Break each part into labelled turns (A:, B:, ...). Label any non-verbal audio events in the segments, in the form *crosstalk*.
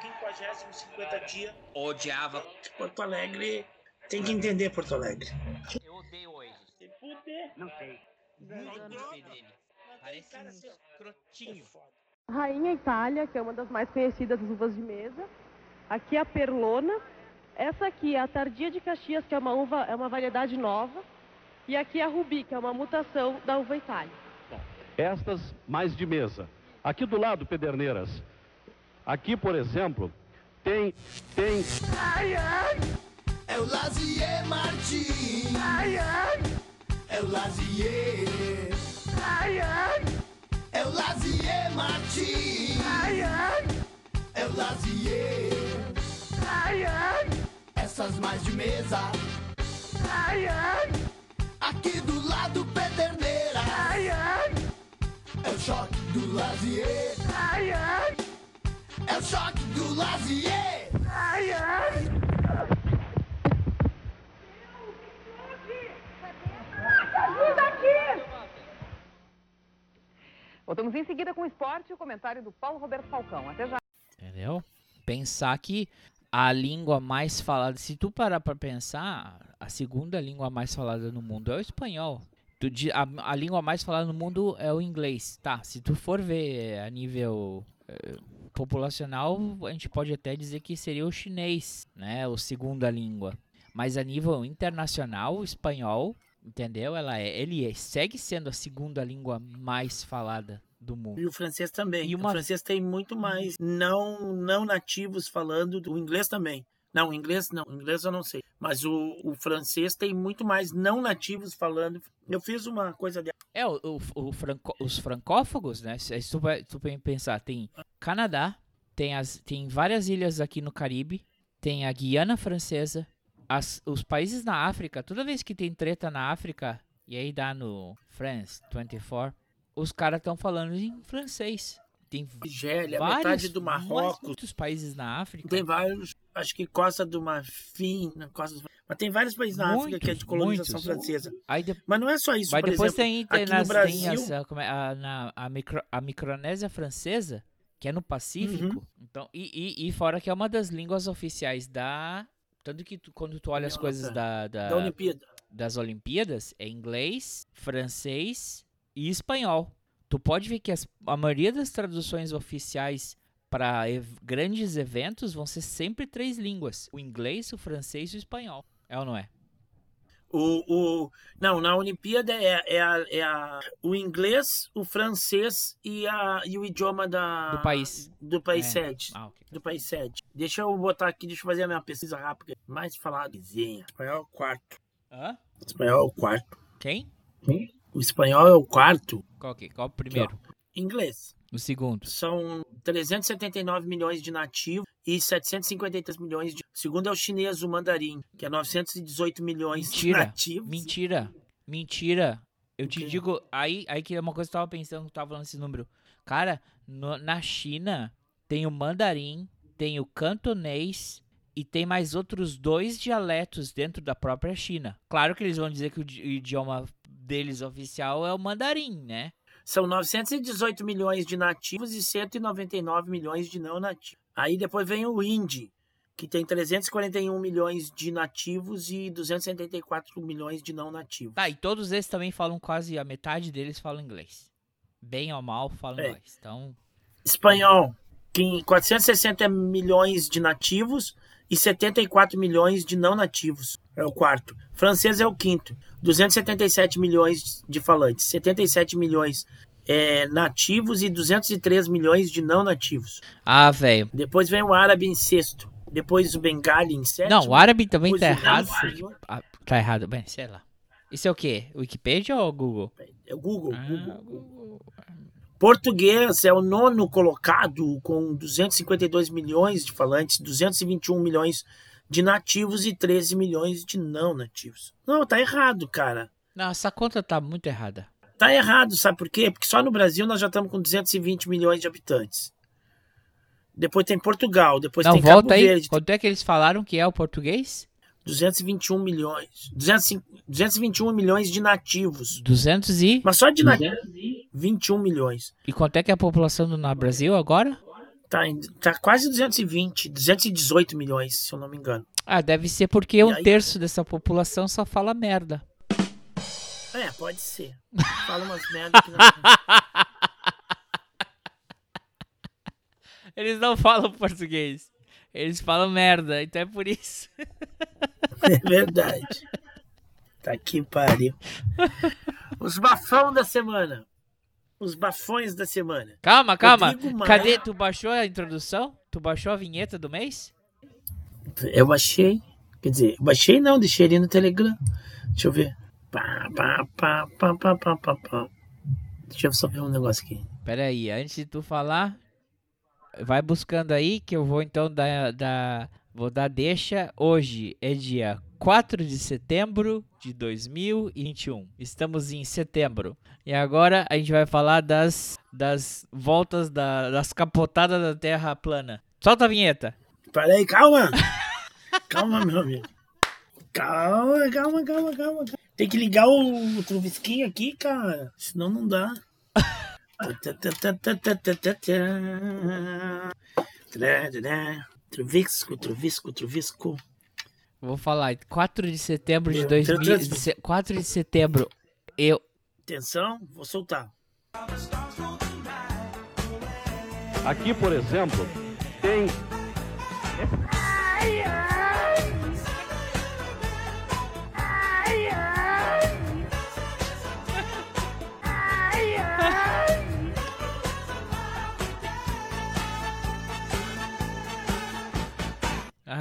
A: Quinquagésimo, 50 dia.
B: Odiava.
A: Porto Alegre tem que entender Porto Alegre.
B: Eu odeio Oasis.
A: Se puder.
C: Não sei.
B: Não gostei dele. Parece um escrotinho.
D: Rainha Itália, que é uma das mais conhecidas das uvas de mesa. Aqui é a Perlona. Essa aqui é a Tardia de Caxias, que é uma uva, é uma variedade nova. E aqui é a Rubi, que é uma mutação da uva Itália.
E: Estas mais de mesa. Aqui do lado, Pederneiras. Aqui, por exemplo, tem tem
F: É o Lazier Martins. Ai, ai. É o Lazier. Ai, ai. É o Lazier Martins. Ai, ai. É o Lazier. Ai, ai. Essas mais de mesa. Ai, ai. Aqui do lado Pederneira. É o choque do Lazier. Ai, ai. É o choque do Lazier. Ai, ai.
G: Voltamos em seguida com o esporte e o comentário do Paulo Roberto Falcão. Até já.
H: Entendeu? Pensar que a língua mais falada, se tu parar pra pensar, a segunda língua mais falada no mundo é o espanhol. Tu a, a língua mais falada no mundo é o inglês. Tá, se tu for ver a nível eh, populacional, a gente pode até dizer que seria o chinês, né? O segunda língua. Mas a nível internacional, o espanhol, entendeu? Ela é, ele é- segue sendo a segunda língua mais falada do mundo.
A: E o francês também.
H: E uma-
A: O francês tem muito mais não, não nativos falando. O inglês também. Não, inglês não. Inglês eu não sei. Mas o, o francês tem muito mais não nativos falando. Eu fiz uma coisa de.
H: É, o, o- o franco- os francófagos, né? Se tu, tu pensar, tem Canadá, tem, as, tem várias ilhas aqui no Caribe, tem a Guiana Francesa, as- os países na África, toda vez que tem treta na África, e aí dá no France 24, os caras estão falando em francês. Tem
A: Nigéria,
H: vários,
A: metade do Marrocos.
H: muitos países na África.
A: Tem vários. Acho que Costa do Marfim. na Costa do... Mas tem vários países na África que é de
H: Muitos,
A: colonização
H: muitos.
A: francesa.
H: De-
A: Mas não é só isso,
H: Mas depois
A: exemplo,
H: tem,
A: aqui
H: tem,
A: no
H: nas, tem
A: Brasil-
H: essa, como é, a, na, a, micro, a Micronésia Francesa, que é no Pacífico.
A: Uhum.
H: Então, e, e, e fora que é uma das línguas oficiais da. Tanto que tu- quando tu olha as coisas da, da-
A: da Olimpíada.
H: das Olimpíadas, é inglês, francês e espanhol. Tu pode ver que as- a maioria das traduções oficiais para grandes eventos vão ser sempre três línguas: o inglês, o francês e o espanhol. É ou não é?
A: O, o, não, na Olimpíada é, é, a, é a, o inglês, o francês e, a, e o idioma da,
H: Do país.
A: Do país
H: É.
A: sede.
H: Ah, ok.
A: Do país sede. Deixa eu botar aqui, deixa eu fazer a minha pesquisa rápida. Mais falado. Espanhol é o quarto.
H: Hã?
A: Espanhol é o quarto.
H: Quem?
A: O espanhol é o quarto.
H: Qual que? Qual o primeiro?
A: Inglês.
H: O segundo.
A: São 379 milhões de nativos e 753 milhões de. O segundo é o chinês, o mandarim, que é 918 milhões de
H: Mentira.
A: nativos.
H: Mentira. Mentira. Eu te digo, aí, aí que é uma coisa que eu tava pensando, que eu tava falando esse número. Cara, no- na China tem o mandarim, tem o cantonês e tem mais outros dois dialetos dentro da própria China. Claro que eles vão dizer que o idioma deles oficial é o mandarim, né?
A: São 918 milhões de nativos e 199 milhões de não nativos. Aí depois vem o hindi, que tem 341 milhões de nativos e 274 milhões de não nativos.
H: Tá, e todos esses também falam quase, a metade deles falam inglês. Bem ou mal falam
A: É.
H: inglês. Então,
A: Espanhol, tem 460 milhões de nativos e 74 milhões de não nativos. É o quarto. Francês é o quinto. 277 milhões de falantes, 77 milhões é, nativos e 203 milhões de não nativos.
H: ah, velho.
A: Depois vem o árabe em sexto. Depois o bengali em sétimo.
H: Não, o árabe também tá errado. ah, tá errado, bem, sei lá. Isso é o quê? Wikipedia ou Google?
A: É o Google,
H: Ah,
A: Google.
H: Google.
A: Português é o nono colocado com 252 milhões de falantes, 221 milhões de nativos e 13 milhões de não nativos. Não, tá errado, cara.
H: Não, essa conta tá muito errada.
A: Tá errado, sabe por quê? Porque só no Brasil nós já estamos com 220 milhões de habitantes. Depois tem Portugal, depois
H: Não,
A: tem
H: volta
A: Cabo
H: aí.
A: Verde,
H: Quanto é que eles falaram que é o português?
A: 221 milhões. 205 221 milhões de nativos.
H: 200 e...
A: Mas só de nativos. 21 milhões.
H: E quanto é que é a população do Brasil agora?
A: Tá, tá quase 220, 218 milhões, se eu não me engano.
H: Ah, deve ser porque um
A: aí?
H: terço dessa população só fala merda.
A: É, pode ser. Fala umas merda que não... *laughs*
H: Eles não falam português. Eles falam merda, então é por isso. *laughs* *laughs*
A: É verdade. Tá que pariu. Os bafão da semana. Os bafões da semana.
H: Calma, calma. Cadê? Tu baixou a introdução? Tu baixou a vinheta do mês?
A: Eu baixei. Quer dizer, baixei não, deixei ele no Telegram. Deixa eu ver. Pá, pá, pá, pá, pá, pá, pá, pá. Deixa eu só ver um negócio aqui.
H: Pera aí, antes de tu falar, vai buscando aí que eu vou então dar, dar vou dar deixa. Hoje é dia 4 de setembro de 2021. Estamos em setembro. E agora a gente vai falar das, das voltas da- das capotadas da Terra plana. Solta a vinheta.
A: Peraí, calma! *laughs* calma, meu amigo. Calma, calma, calma, calma. Tem que ligar o, o Truvisquinho aqui, cara. Senão não dá. Truvisco, Truvisco, Truvisco.
H: Vou falar 4 de setembro de
A: Eu-
H: 2000,
A: trans-
H: de se- 4 de setembro. Eu
A: Atenção, vou soltar.
E: Aqui, por exemplo, tem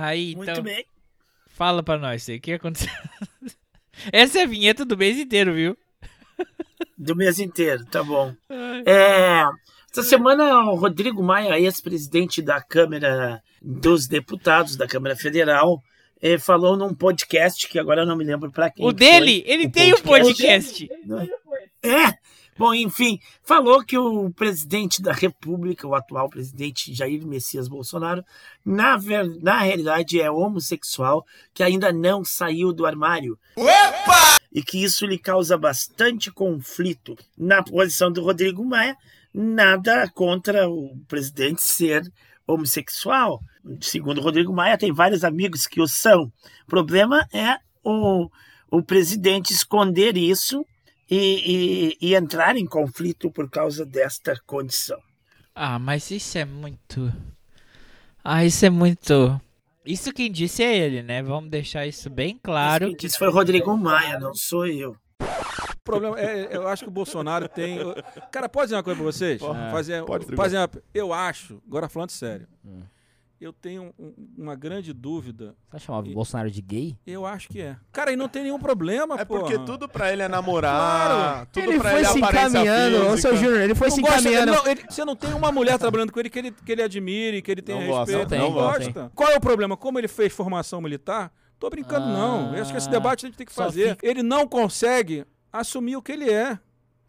H: aí
A: Muito
H: então
A: bem.
H: fala pra nós aí, o que aconteceu? *laughs* Essa é a vinheta do mês inteiro, viu?
A: Do mês inteiro, tá bom. É, essa semana o Rodrigo Maia, ex-presidente da Câmara dos Deputados, da Câmara Federal, eh, falou num podcast que agora eu não me lembro para quem.
H: O dele,
A: foi,
H: ele
A: o
H: tem um podcast.
A: É, bom, enfim, falou que o presidente da República, o atual presidente Jair Messias Bolsonaro, na, ver- na realidade é homossexual, que ainda não saiu do armário. E que isso lhe causa bastante conflito. Na posição do Rodrigo Maia, nada contra o presidente ser homossexual. Segundo o Rodrigo Maia, tem vários amigos que o são. O problema é o, o presidente esconder isso e, e- e entrar em conflito por causa desta condição.
H: Ah, mas isso é muito. Ah, isso é muito. Isso quem disse é ele, né? Vamos deixar isso bem claro.
A: Quem disse foi o Rodrigo Maia, não sou eu.
C: O problema é, eu acho que o Bolsonaro tem. Cara, pode dizer uma coisa pra vocês? fazer,
I: pode,
C: fazer uma, eu acho, agora falando sério, eu tenho um- uma grande dúvida.
J: Você chamava
C: E-
J: o Bolsonaro de gay?
C: Eu acho que é. Cara, e não tem nenhum problema,
I: É
C: porra.
I: porque tudo pra ele é namorar,
C: Claro.
I: tudo
J: ele
I: pra
J: foi
I: ele é
J: se encaminhando, ô seu. Júnior, ele foi
C: Não
J: se
C: gosta-
J: encaminhando.
C: não, ele- você não tem uma mulher trabalhando com ele que ele, que ele admire, que ele tenha
I: Não gosta,
C: respeito.
J: não tem, não
C: gosta. Qual é o problema? Como ele fez formação militar, tô brincando, não. Eu acho que esse
J: Ah,
C: debate a gente tem que fazer. Ele não consegue assumir o que ele é.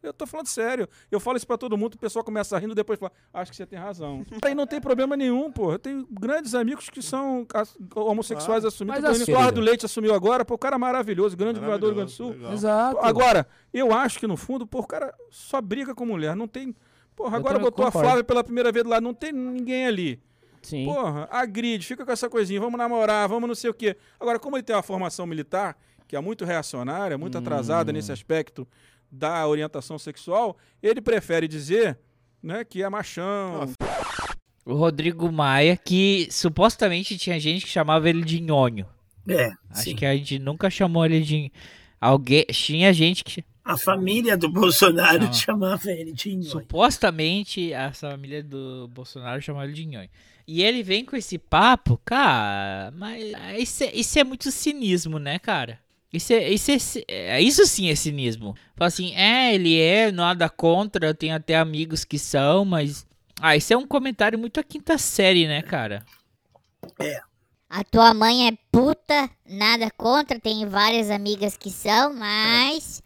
C: Eu tô falando sério. Eu falo isso pra todo mundo, o pessoal começa rindo, depois fala, acho que você tem razão. Aí não tem problema nenhum, pô. Eu tenho grandes amigos que são homossexuais assumidos.
J: Mas
C: O
J: assim,
C: Eduardo. Leite assumiu agora, pô, o cara é maravilhoso, grande governador do Rio Grande do Sul.
I: Legal.
J: Exato.
C: Agora, eu acho que no fundo, pô, o cara só briga com mulher. Não tem. Porra,
J: Eu
C: agora botou a
J: concordo.
C: Flávia pela primeira vez lado, não tem ninguém ali.
J: Sim.
C: Porra, agride, fica com essa coisinha, vamos namorar, vamos não sei o quê. Agora, como ele tem uma formação militar, que é muito reacionária, muito atrasada
J: Hum.
C: nesse aspecto da orientação sexual, ele prefere dizer né, que é machão.
H: O Rodrigo Maia, que supostamente tinha gente que chamava ele de nhonho.
A: É,
H: Acho
A: sim.
H: que a gente nunca chamou ele de. Alguém. Tinha gente que.
A: A família do Bolsonaro
H: Ah.
A: chamava ele de nhonho.
H: Supostamente a família do Bolsonaro chamava ele de nhonho. E ele vem com esse papo, cara, mas isso é, isso é muito cinismo, né, cara? Isso, é, isso, é, é- isso sim é cinismo. Fala assim, é, ele é, nada contra, eu tenho até amigos que são, mas. Ah, isso é um comentário muito a quinta série, né, cara?
K: A tua mãe é puta, nada contra, tem várias amigas que são, mas.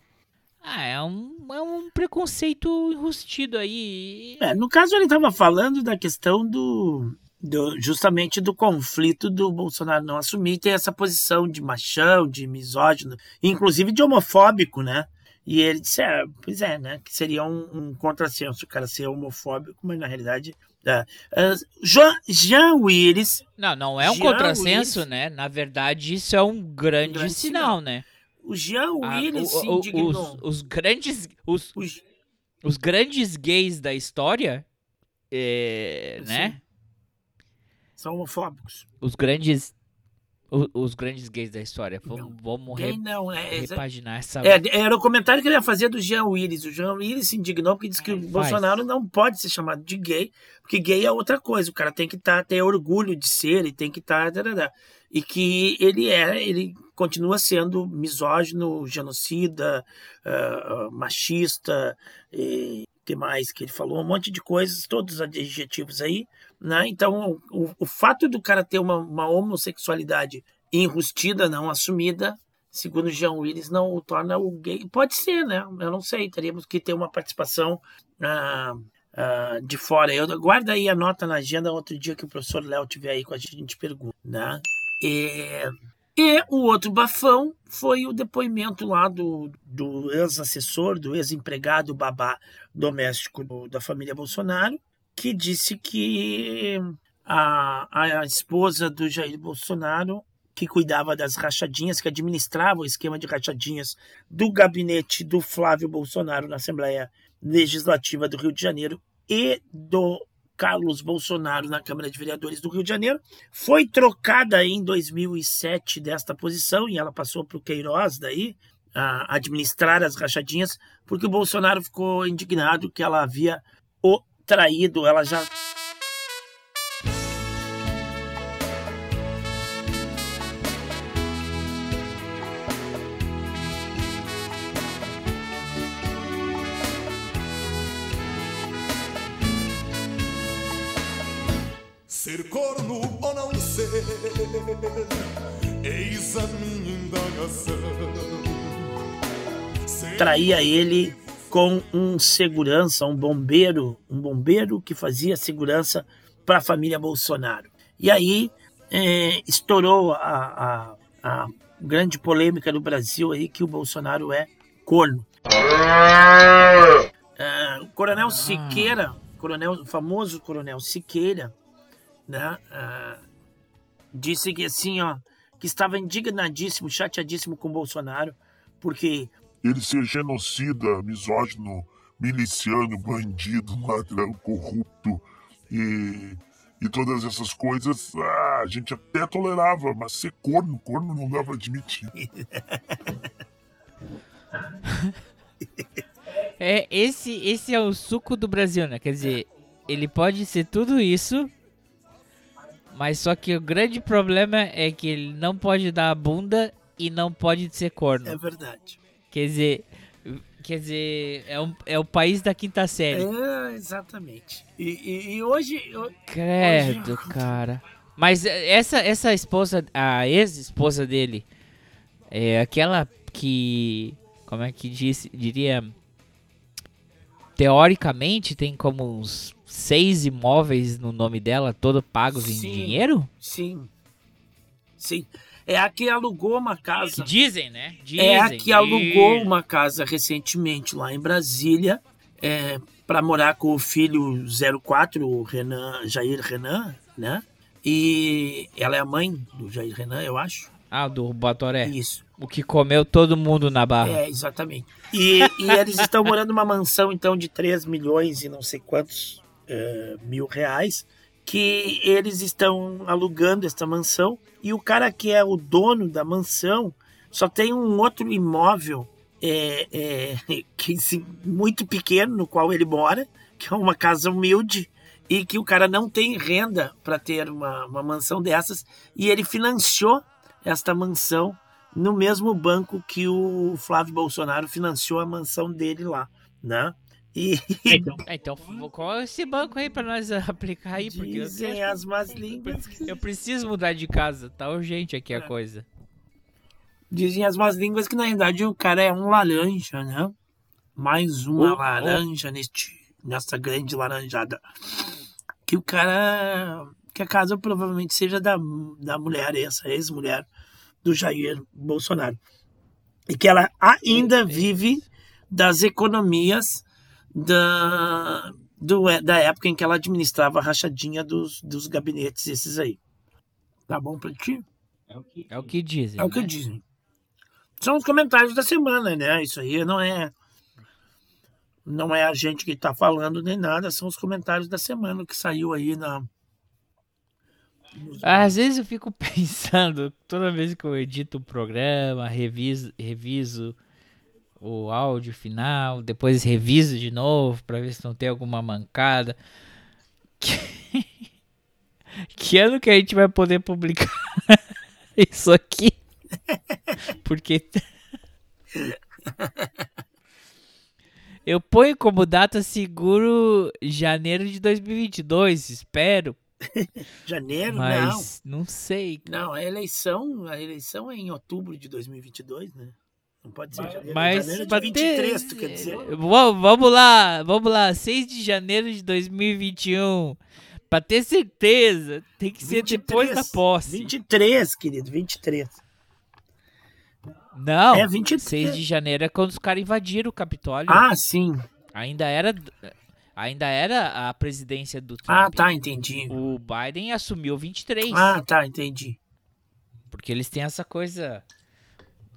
H: Ah, é um, é um preconceito enrustido aí.
A: É, no caso, ele estava falando da questão do, do- justamente do conflito do Bolsonaro não assumir ter essa posição de machão, de misógino, inclusive de homofóbico, né? E ele disse, é, pois é, né? Que seria um, um contrassenso o cara ser homofóbico, mas na realidade. É. Uh, Jean, Jean Willis.
H: Não, não é um
A: Jean
H: contrassenso,
A: Willis-
H: né? Na verdade, isso é um grande,
A: grande
H: sinal,
A: sinal.
H: né?
A: O Jean
H: Ah,
A: Willis
H: o-
A: se
H: o-
A: indignou.
H: os, os grandes. Os,
A: Os-
H: os grandes gays da história. é, né?
A: São homofóbicos.
H: Os grandes. o- Os, grandes gays da história. Vamos, vamos re-
A: não, é, é,
H: repaginar essa.
A: É, era o comentário que ele ia fazer do Jean Willis. O Jean Willis se indignou porque disse que o
H: Faz.
A: Bolsonaro não pode ser chamado de gay, porque gay é outra coisa. O cara tem que tá, ter orgulho de ser, ele tem que estar. e que ele é, ele continua sendo misógino, genocida, ah, machista, e que mais que ele falou, um monte de coisas, todos os adjetivos aí. Né? Então, o, o fato do cara ter uma, uma homossexualidade enrustida, não assumida, segundo Jean Willis, não o torna o gay. Pode ser, né? Eu não sei. Teríamos que ter uma participação ah, ah, de fora. Eu, guarda aí a nota na agenda. Outro dia que o professor Léo estiver aí com a gente, a gente pergunta. Né? E, e o outro bafão foi o depoimento lá do, do ex-assessor, do ex-empregado babá doméstico do- da família Bolsonaro, que disse que a, a esposa do Jair Bolsonaro que cuidava das rachadinhas, que administrava o esquema de rachadinhas do gabinete do Flávio Bolsonaro na Assembleia Legislativa do Rio de Janeiro e do Carlos Bolsonaro na Câmara de Vereadores do Rio de Janeiro, foi trocada em 2007 desta posição e ela passou para o Queiroz daí a administrar as rachadinhas, porque o Bolsonaro ficou indignado que ela havia o traído, ela já
F: Ser corno ou não ser, eis a minha indagação.
A: Traía ele com um segurança, um bombeiro, um bombeiro que fazia segurança para a família Bolsonaro. E aí é, estourou a, a, a grande polêmica no Brasil aí que o Bolsonaro é corno. Ah, o Coronel Siqueira, coronel, o famoso Coronel Siqueira, né, ah, disse que assim, ó, que estava indignadíssimo, chateadíssimo com o Bolsonaro, porque
I: ele ser genocida, misógino, miliciano, bandido, *laughs* ladrão, corrupto e, e todas essas coisas ah, a gente até tolerava, mas ser corno, corno não pra admitir. *laughs*
H: É, esse, esse é o suco do Brasil, né? Quer dizer, ele pode ser tudo isso, mas só que o grande problema é que ele não pode dar a bunda e não pode ser corno.
A: é verdade.
H: Quer dizer, quer dizer, é, um, é o país da quinta série.
A: É, exatamente. E, e- e hoje. eu-
H: Credo,
A: hoje-
H: cara. Mas essa, essa esposa, a ex-esposa dele, é aquela que, como é que diz, diria, teoricamente tem como uns seis imóveis no nome dela, todo pagos em
A: Sim.
H: dinheiro?
A: Sim. Sim. É a que alugou uma casa.
H: Dizem, né? Dizem.
A: É a que alugou uma casa recentemente lá em Brasília é, para morar com o filho 04, o Renan, Jair Renan, né? E ela é a mãe do Jair Renan, eu acho.
H: Ah, do Batoré.
A: Isso.
H: O que comeu todo mundo na barra.
A: É, exatamente. E, e eles estão morando numa mansão, então, de 3 milhões e não sei quantos eh, mil reais, que eles estão alugando esta mansão. E o cara que é o dono da mansão só tem um outro imóvel é, é, *laughs* que, muito pequeno no qual ele mora, que é uma casa humilde, e que o cara não tem renda para ter uma, uma mansão dessas, e ele financiou esta mansão no mesmo banco que o Flávio Bolsonaro financiou a mansão dele lá, né? E
H: É, *laughs* então, qual é esse banco aí pra nós *laughs* aplicar aí? Porque eu,
A: dizem as más línguas, que-
H: eu preciso mudar de casa, tá urgente aqui a coisa.
A: dizem as más línguas que na verdade o cara é um laranja, né? Mais uma
H: Oh, oh.
A: laranja neste nessa grande laranjada. Que o cara que a casa provavelmente seja da, da mulher essa ex-mulher do Jair Bolsonaro. E que ela ainda vive das economias da, do, da época em que ela administrava a rachadinha dos, dos gabinetes, esses aí. Tá bom pra ti?
H: É o que dizem.
A: É o que
H: né?
A: dizem. São os comentários da semana, né? Isso aí não é. Não é a gente que tá falando nem nada, são os comentários da semana que saiu aí na.
H: Às vezes eu fico *laughs* pensando, toda vez que eu edito o programa, reviso, reviso o áudio final, depois reviso de novo pra ver se não tem alguma mancada. Que, *laughs* que ano que a gente vai poder publicar *laughs* isso aqui? Porque *laughs* eu ponho como data seguro janeiro de 2022, espero.
A: Janeiro,
H: Mas não sei.
A: não. Não, a eleição, a eleição é em outubro de 2022, né? Não pode ser janeiro.
H: Mas
A: janeiro de
H: pra
A: 23,
H: ter-
A: tu quer dizer?
H: Vamos, vamos lá, vamos lá. 6 de janeiro de 2021. Pra ter certeza, tem que ser depois da posse.
A: 23, querido, 23.
H: Não,
A: É 23.
H: 6 de janeiro é quando os caras invadiram o Capitólio.
A: Ah, sim.
H: Ainda era ainda era a presidência do Trump.
A: Ah, tá, entendi.
H: O Biden assumiu 23.
A: Ah, tá, entendi.
H: Porque eles têm essa coisa.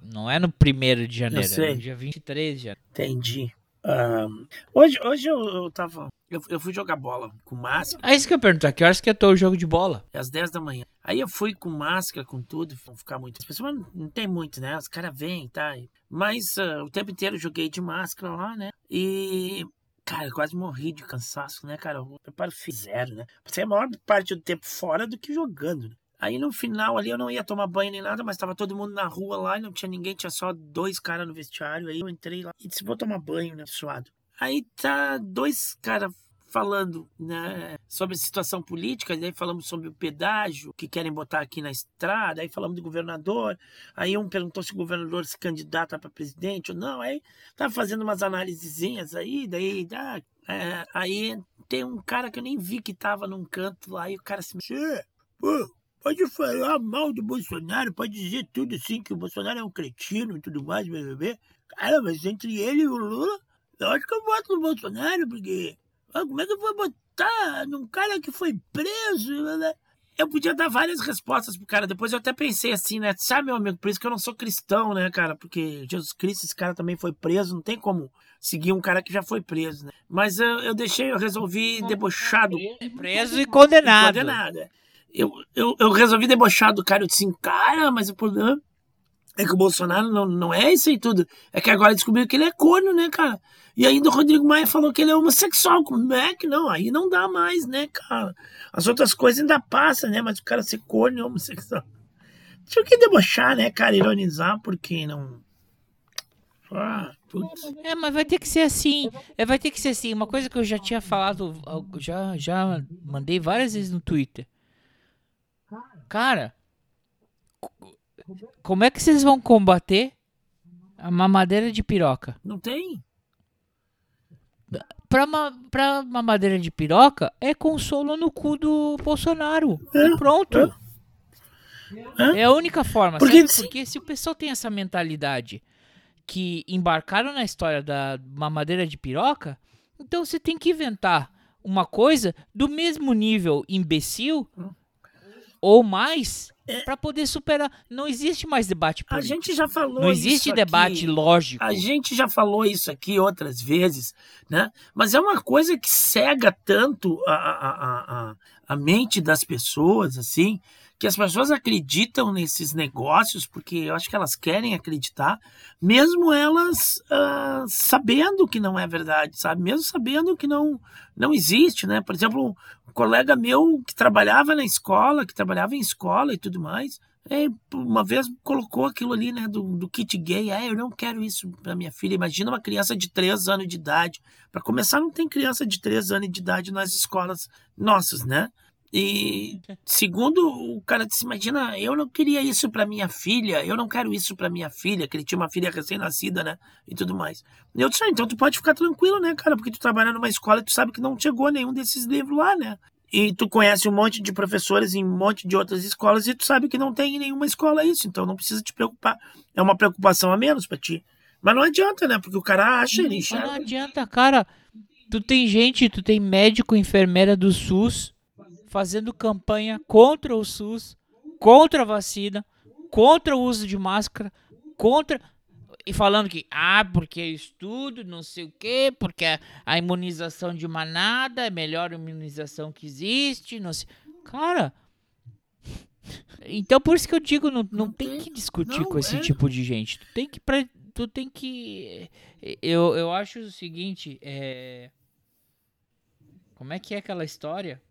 H: Não é no 1 de janeiro, é no dia 23 de janeiro.
A: Entendi. Ahn, hoje hoje eu, eu tava. Eu, eu fui jogar bola com máscara
H: Ah, isso que eu ia perguntar, que horas que é o jogo de bola?
A: às 10 da manhã. Aí eu fui com máscara, com tudo, vão ficar muito. As pessoas não- não tem muito, né? Os caras vêm, tá? Mas ah, o tempo inteiro eu joguei de máscara lá, né? E. Cara, eu quase morri de cansaço, né, cara? O preparo fizeram, né? Passei a maior parte do tempo fora do que jogando. né? Aí no final ali eu não ia tomar banho nem nada, mas tava todo mundo na rua lá e não tinha ninguém, tinha só dois caras no vestiário. Aí eu entrei lá e disse: vou tomar banho, né? Suado. Aí tá dois caras falando né, sobre a situação política, daí falamos sobre o pedágio que querem botar aqui na estrada, aí falamos do governador, aí um perguntou se o governador se candidata para presidente ou não, aí tá fazendo umas análisezinhas aí, daí ah, é, aí tem um cara que eu nem vi que tava num canto lá e o cara se "Che, pô, pode falar mal do Bolsonaro, pode dizer tudo assim, que o Bolsonaro é um cretino e tudo mais, blá, blá. cara, mas entre ele e o Lula, eu acho que eu voto no Bolsonaro, porque ah, como é que eu vou botar num cara que foi preso? né? Eu podia dar várias respostas pro cara. Depois eu até pensei assim, né? Sabe, meu amigo, por isso que eu não sou cristão, né, cara? Porque Jesus Cristo, esse cara também foi preso. Não tem como seguir um cara que já foi preso, né? Mas eu, eu deixei, eu resolvi debochado.
H: Preso e condenado.
A: Condenado. Eu, eu, eu resolvi debochar do cara. Eu disse assim, cara, mas o problema é que o Bolsonaro não, não é isso aí tudo. É que agora descobriu que ele é corno, né, cara? E ainda o Rodrigo Maia falou que ele é homossexual. Como é que não? Aí não dá mais, né, cara? As outras coisas ainda passam, né? Mas o cara ser corno homossexual. *laughs* Tinha que debochar, né, cara? Ironizar, porque não. Ah.
H: É, mas vai ter que ser assim. É, vai ter que ser assim. Uma coisa que eu já tinha falado, já, já mandei várias vezes no Twitter. Cara, co- como é que vocês vão combater a mamadeira de piroca?
A: Não tem?
H: Pra, ma pra mamadeira de piroca, é consolo no cu do Bolsonaro. E pronto. É a única forma.
A: Porque
H: sabe?
A: se-
H: Porque se o pessoal tem essa mentalidade que embarcaram na história da mamadeira de piroca, então você tem que inventar uma coisa do mesmo nível imbecil ou mais pra poder superar. Não existe mais debate
A: A
H: político.
A: gente já falou
H: Não
A: isso
H: existe
A: aqui.
H: debate lógico.
A: A gente já falou isso aqui outras vezes, né? Mas é uma coisa que cega tanto a, a, a, a, a mente das pessoas, assim, que as pessoas acreditam nesses negócios porque eu acho que elas querem acreditar, mesmo elas ah, sabendo que não é verdade, sabe? Mesmo sabendo que não, não existe, né? Por exemplo, um colega meu que trabalhava na escola, que trabalhava em escola e tudo mais, é, uma vez colocou aquilo ali, né, do, do kit gay. Ah, eu não quero isso pra minha filha. Imagina uma criança de 3 anos de idade. Para começar, não tem criança de 3 anos de idade nas escolas nossas, né? E segundo o cara disse, imagina, eu não queria isso pra minha filha, eu não quero isso pra minha filha, que ele tinha uma filha recém-nascida, né? E tudo mais. E eu disse, ah, então tu pode ficar tranquilo, né, cara? Porque tu trabalha numa escola e tu sabe que não chegou nenhum desses livros lá, né? E tu conhece um monte de professores em um monte de outras escolas e tu sabe que não tem em nenhuma escola isso, então não precisa te preocupar. É uma preocupação a menos pra ti. Mas não adianta, né? Porque o cara acha, ele
H: Mas não
A: enxerga.
H: adianta, cara. Tu tem gente, tu tem médico, enfermeira do SUS fazendo campanha contra o SUS, contra a vacina, contra o uso de máscara, contra e falando que ah, porque é estudo, não sei o quê, porque a, imunização de manada é a melhor imunização que existe, não sei. Cara, então por isso que eu digo, não, não, tem, que discutir
A: não,
H: com esse
A: é.
H: tipo de gente. Tu tem que pre- tu tem que eu, eu acho o seguinte, é como é que é aquela história?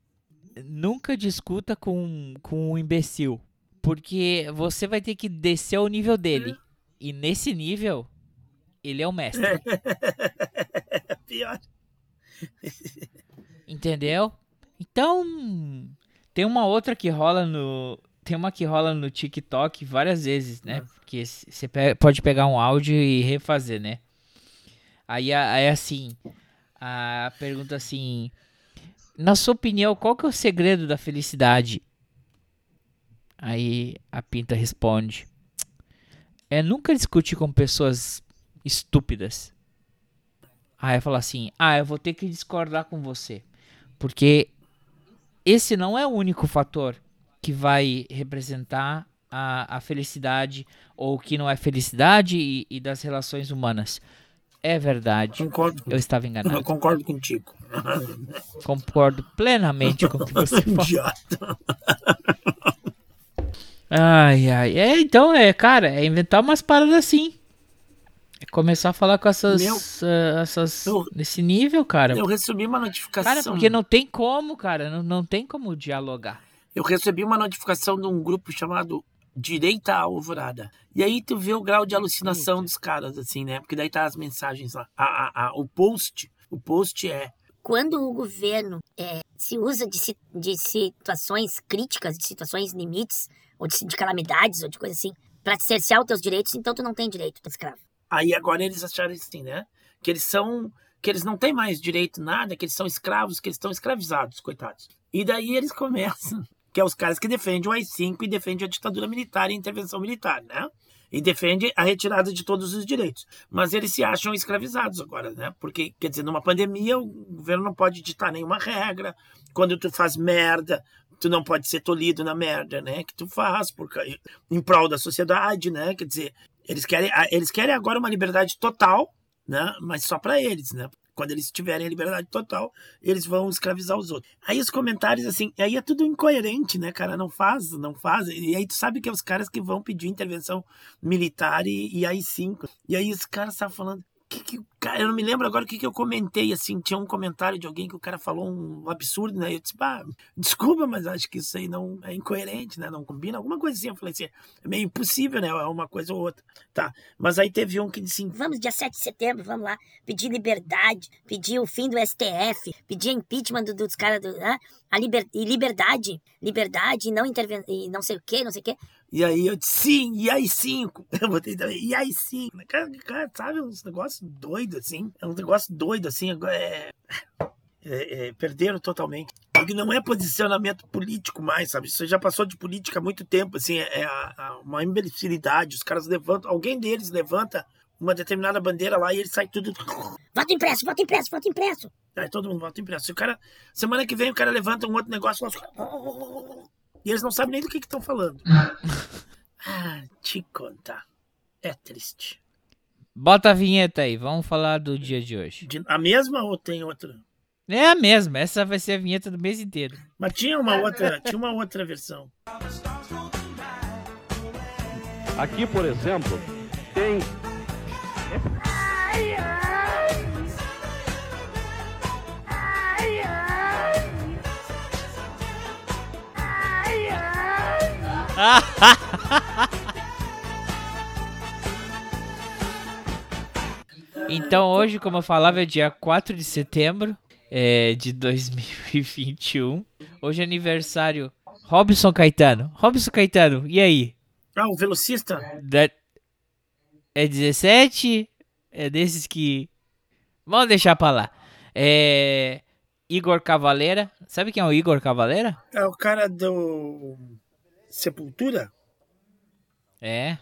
H: Nunca discuta com, com um imbecil. Porque você vai ter que descer ao nível dele. E nesse nível, ele é o mestre. *laughs*
A: Pior.
H: Entendeu? Então, tem uma outra que rola no. Tem uma que rola no TikTok várias vezes, né? Porque você pode pegar um áudio e refazer, né? Aí é assim. A pergunta assim. Na sua opinião, qual que é o segredo da felicidade? Aí a Pinta responde: É nunca discutir com pessoas estúpidas. Aí eu falo assim: Ah, eu vou ter que discordar com você. Porque esse não é o único fator que vai representar a, a felicidade ou que não é felicidade e, e das relações humanas. É verdade.
A: Concordo.
H: Eu estava
A: Eu
H: enganado.
A: concordo contigo.
H: Concordo plenamente com o que você *laughs* falou. Ai, ai. É, então, é, cara, é inventar umas paradas assim. É começar a falar com essas.
A: Meu,
H: ah, essas
A: eu-
H: nesse nível, cara.
A: Eu recebi uma notificação.
H: Cara, porque não tem como, cara. Não, não tem como dialogar.
A: Eu recebi uma notificação de um grupo chamado Direita à Alvorada. E aí tu vê o grau de alucinação dos caras, assim, né? Porque daí tá as mensagens lá. A, a, a- o post, o post é
J: Quando o governo é, se usa de, de situações críticas, de situações limites, ou de, de calamidades, ou de coisa assim, pra cercear os teus direitos, então tu não tem direito, tu escravo.
A: Aí agora eles acharam assim, né? Que eles são. Que eles não têm mais direito nada, que eles são escravos, que eles estão escravizados, coitados. E daí eles *laughs* começam, que é os caras que defendem o AI-5 e defendem a ditadura militar e a intervenção militar, né? E defende a retirada de todos os direitos. Mas eles se acham escravizados agora, né? Porque, quer dizer, numa pandemia, o governo não pode ditar nenhuma regra. Quando tu faz merda, tu não pode ser tolhido na merda, né? Que tu faz, porque, em prol da sociedade, né? Quer dizer, eles querem, eles querem agora uma liberdade total, né? Mas só para eles, né? Quando eles tiverem a liberdade total, eles vão escravizar os outros. Aí os comentários, assim, aí é tudo incoerente, né, cara? Não faz, não faz. E aí tu sabe que é os caras que vão pedir intervenção militar e, e aí sim. E aí os caras estavam falando. Que, que, cara, eu não me lembro agora o que, que eu comentei, assim, tinha um comentário de alguém que o cara falou um absurdo, né? Eu disse, pá, desculpa, mas acho que isso aí não é incoerente, né? Não combina, alguma coisa assim. Eu falei assim, é meio impossível, né? É uma coisa ou outra. Tá, mas aí teve um que disse assim,
J: Vamos, dia 7 de setembro, vamos lá, pedir liberdade, pedir o fim do STF, pedir impeachment do- dos caras, do, né? a liber, e liberdade, liberdade não interven e não sei o que, não sei o que.
A: E aí eu disse, sim, e aí cinco. *laughs* Eu botei também, e aí sim. Cara, cara, sabe, uns negócios doidos, assim. É um negócio doido, assim. É... é- é, perderam totalmente. Porque não é posicionamento político mais, sabe? Isso já passou de política há muito tempo, assim. É a- a- uma imbecilidade. Os caras levantam, alguém deles levanta uma determinada bandeira lá e ele sai tudo. *laughs*
J: Voto impresso, voto impresso, voto impresso.
A: Aí todo mundo vota impresso. Se o cara, semana que vem o cara levanta um outro negócio lá, e eles não sabem nem do que estão falando. *laughs* ah, te contar. É triste.
H: Bota a vinheta aí, vamos falar do dia de hoje.
A: De- a mesma ou tem outra?
H: É a mesma, essa vai ser a vinheta do mês inteiro.
A: Mas tinha uma outra, tinha uma outra versão.
E: Aqui, por exemplo, tem *laughs*
H: Então hoje, como eu falava, é dia 4 de setembro é, de 2021. Hoje é aniversário Robson Caetano. Robson Caetano, e aí?
A: Ah, o velocista?
H: Da- É 17? É desses que. Vamos deixar pra lá. É. Igor Cavaleira. Sabe quem é o Igor Cavaleira?
A: É o cara do Sepultura?
H: É.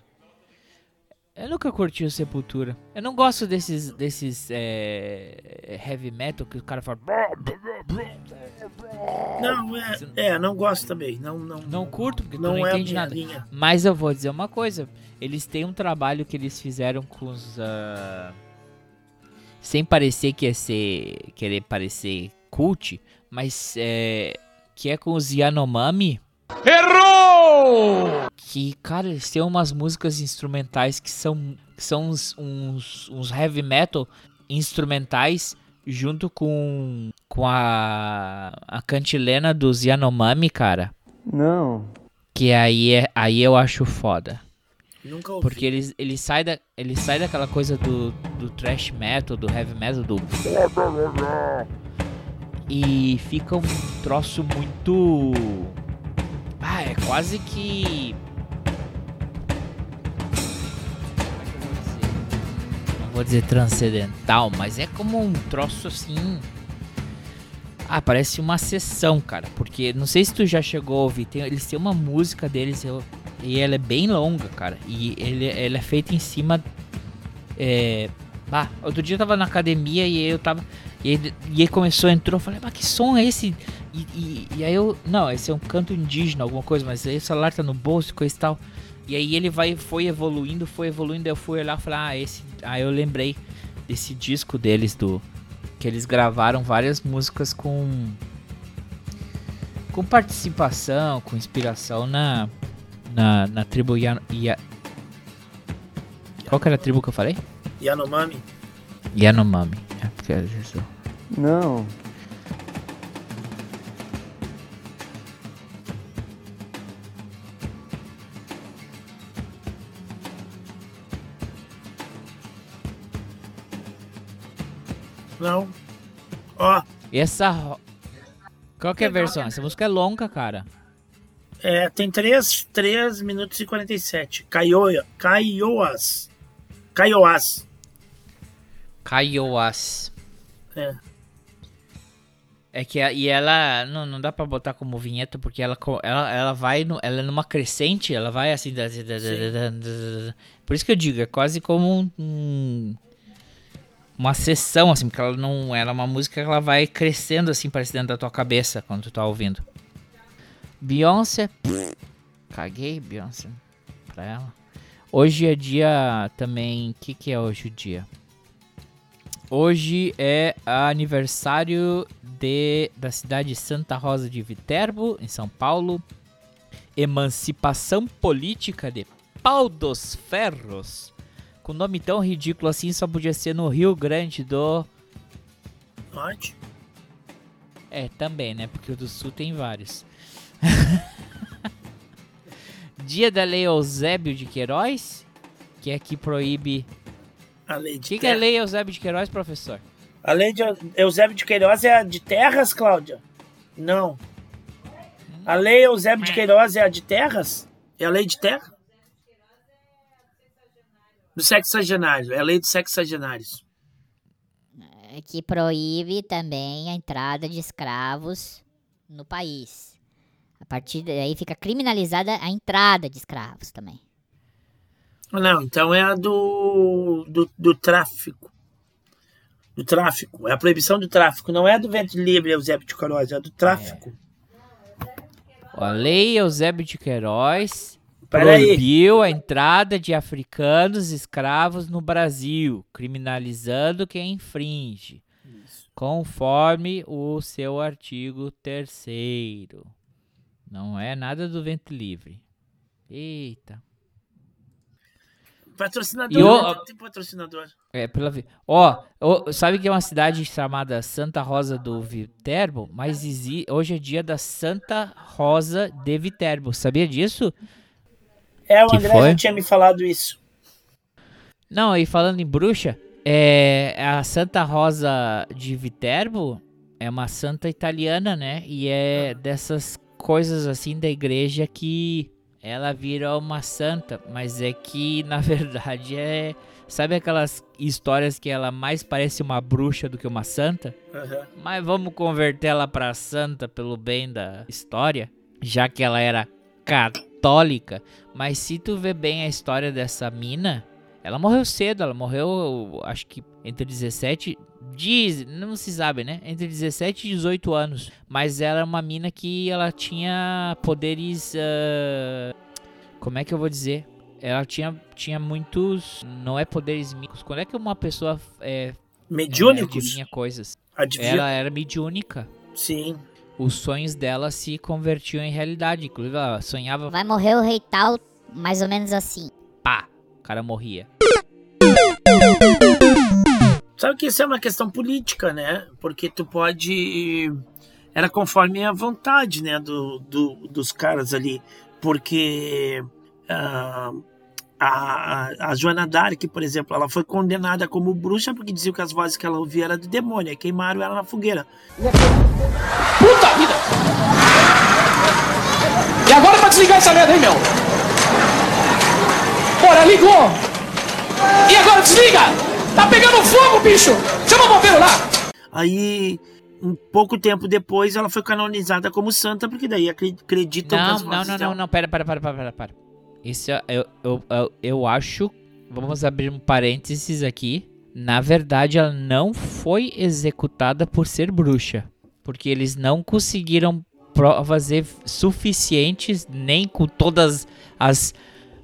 H: Eu nunca curti o Sepultura. Eu não gosto desses, desses é, heavy metal que o cara fala.
A: Não, é, é, não gosto também. Não, não,
H: Não curto, porque
A: não
H: não
A: é
H: entende nada.
A: linha.
H: Mas eu vou dizer uma coisa. Eles têm um trabalho que eles fizeram com os. ah, sem parecer que é ser. querer parecer cult, mas é. Que é com os Yanomami. Errou! Que, cara, eles têm umas músicas instrumentais que são, que são uns, uns, uns heavy metal instrumentais junto com, com a, a cantilena dos Yanomami, cara.
L: Não.
H: Que aí, é, aí eu acho foda.
A: Nunca ouvi.
H: Porque eles, eles saem da, ele sai daquela coisa do, do thrash metal, do heavy metal, do. E fica um troço muito. Ah, é quase que. Não vou dizer transcendental, mas é como um troço assim. Ah, parece uma sessão, cara. Porque não sei se tu já chegou a ouvir. Tem, eles têm uma música deles eu- e ela é bem longa, cara. E ele, ela é feita em cima. É. Ah, outro dia eu tava na academia e eu tava. E e aí começou, entrou, eu falei, mas que som é esse? E, e, e aí eu. Não, esse é um canto indígena, alguma coisa, mas aí o celular tá no bolso, coisa e tal. E aí ele vai, foi evoluindo, foi evoluindo, eu fui olhar e falei, ah, esse. Aí eu lembrei desse disco deles, do. Que eles gravaram várias músicas com. Com participação, com inspiração na. Na, na tribo Yan, Ya- Qual que era a tribo que eu falei?
A: Yanomami.
H: Yanomami. É, porque sou-
L: Não.
A: Não. Ó,
H: E essa. Qual que é a versão? Essa música é longa, cara.
A: é, tem 3, 3 minutos e 47. Caioa, Caioas. Caioas.
H: Kaioas.
A: É.
H: É que e ela não, não dá pra botar como vinheta porque ela ela, ela vai no, ela é numa crescente, ela vai assim da- da- da- da- da- Por isso que eu digo, é quase como um, um- uma sessão assim, porque ela não ela é uma música que ela vai crescendo assim para dentro da tua cabeça quando tu tá ouvindo. Beyoncé, caguei Beyoncé pra ela. Hoje é dia também, o que que é hoje o dia? Hoje é aniversário de, da cidade de Santa Rosa de Viterbo, em São Paulo. Emancipação política de Pau dos Ferros. Com nome tão ridículo assim, só podia ser no Rio Grande do.
A: Norte.
H: É, também, né? Porque o do Sul tem vários. *laughs* Dia da Lei Eusébio de Queiroz, que é que proíbe.
A: A lei
H: O
A: de
H: que, que é a Lei Eusébio de Queiroz, professor?
A: A lei de Eusébio de Queiroz é a de terras, Cláudia? Não. A lei Eusébio de Queiroz é a de terras? É a lei de terra? Do sexagenário. É a lei dos sexagenários.
K: É que proíbe também a entrada de escravos no país. A partir daí fica criminalizada a entrada de escravos também.
A: Não, então é a do, do, do tráfico. Do tráfico. É a proibição do tráfico. Não é a do ventre livre, Eusébio de Queiroz. É a do tráfico.
H: A Lei Eusébio de Queiroz. Proibiu a entrada de africanos escravos no Brasil, criminalizando quem infringe, conforme o seu artigo 3 Não é nada do ventre livre. Eita.
A: Patrocinador.
H: E o-
A: Não tem patrocinador.
H: É, pela Ó, ó, sabe que é uma cidade chamada Santa Rosa do Viterbo? Mas exi... hoje é dia da Santa Rosa de Viterbo. Sabia disso?
A: É, o
H: Que
A: André
H: foi?
A: já tinha me falado isso.
H: Não, e falando em bruxa, é a Santa Rosa de Viterbo é uma santa italiana, né? E é dessas coisas assim da igreja que ela vira uma santa, mas é que *laughs* na verdade é, sabe aquelas histórias que ela mais parece uma bruxa do que uma santa?
A: Aham.
H: Mas vamos converter ela pra santa pelo bem da história, já que ela era católica. Mas se tu vê bem a história dessa mina, Ela morreu cedo, ela morreu, acho que entre 17, diz, não se sabe, né? Entre 17 e 18 anos. Mas ela é uma mina que ela tinha poderes, uh, como é que eu vou dizer? Ela tinha, tinha muitos, não é poderes místicos. Quando é que uma pessoa é
A: Mediúnicos?
H: É, adivinha coisas.
A: Adivinha?
H: Ela era mediúnica.
A: Sim.
H: Os sonhos dela se convertiam em realidade. Inclusive, ela sonhava.
K: Vai morrer o rei tal, mais ou menos assim.
H: Pá! O cara morria.
A: Sabe que isso é uma questão política, né? Porque tu pode. Era conforme a vontade, né? Do, do dos caras ali. Porque. Uh, a, a, Joana Dark, por exemplo, ela foi condenada como bruxa porque diziam que as vozes que ela ouvia eram do demônio. E queimaram ela na fogueira.
L: Puta vida! E agora pra desligar essa merda aí, meu? Bora, ligou! E agora desliga! Tá pegando fogo, bicho! Chama o bombeiro lá!
A: Aí, um pouco tempo depois, ela foi canonizada como santa, porque daí acreditam
H: não,
A: que as
H: Não,
A: vozes
H: não,
A: dela...
H: não, não, pera, pera, pera, pera, pera. Isso é, eu, eu, eu, eu acho. Vamos abrir um parênteses aqui. Na verdade, ela não foi executada por ser bruxa. Porque eles não conseguiram provas suficientes, nem com todas as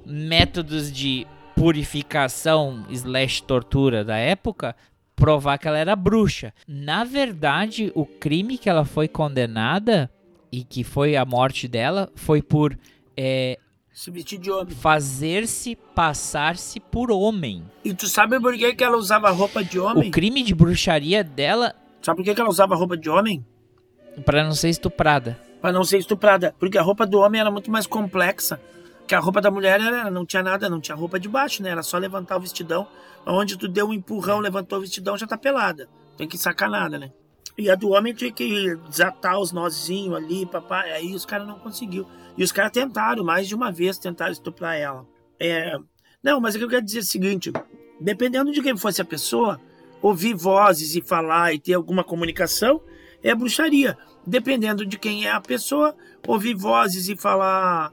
H: métodos de purificação slash tortura da época, provar que ela era bruxa. Na verdade, o crime que ela foi condenada e que foi a morte dela foi por é,
A: se vestir de homem.
H: Fazer-se passar-se por homem.
A: E tu sabe por que, que ela usava roupa de homem?
H: O crime de bruxaria dela.
A: Sabe por que, que ela usava roupa de homem?
H: Para não ser estuprada.
A: Para não ser estuprada. Porque a roupa do homem era muito mais complexa. Que a roupa da mulher era, não tinha nada, não tinha roupa de baixo, né? Era só levantar o vestidão. Onde tu deu um empurrão, levantou o vestidão, já tá pelada. Tem que sacar nada, né? E a do homem tinha que desatar os nozinhos ali, papai. Aí os caras não conseguiu. E os caras tentaram, mais de uma vez, tentaram estuprar ela. É... Não, mas o que eu quero dizer é o seguinte: dependendo de quem fosse a pessoa, ouvir vozes e falar e ter alguma comunicação é bruxaria. Dependendo de quem é a pessoa, ouvir vozes e falar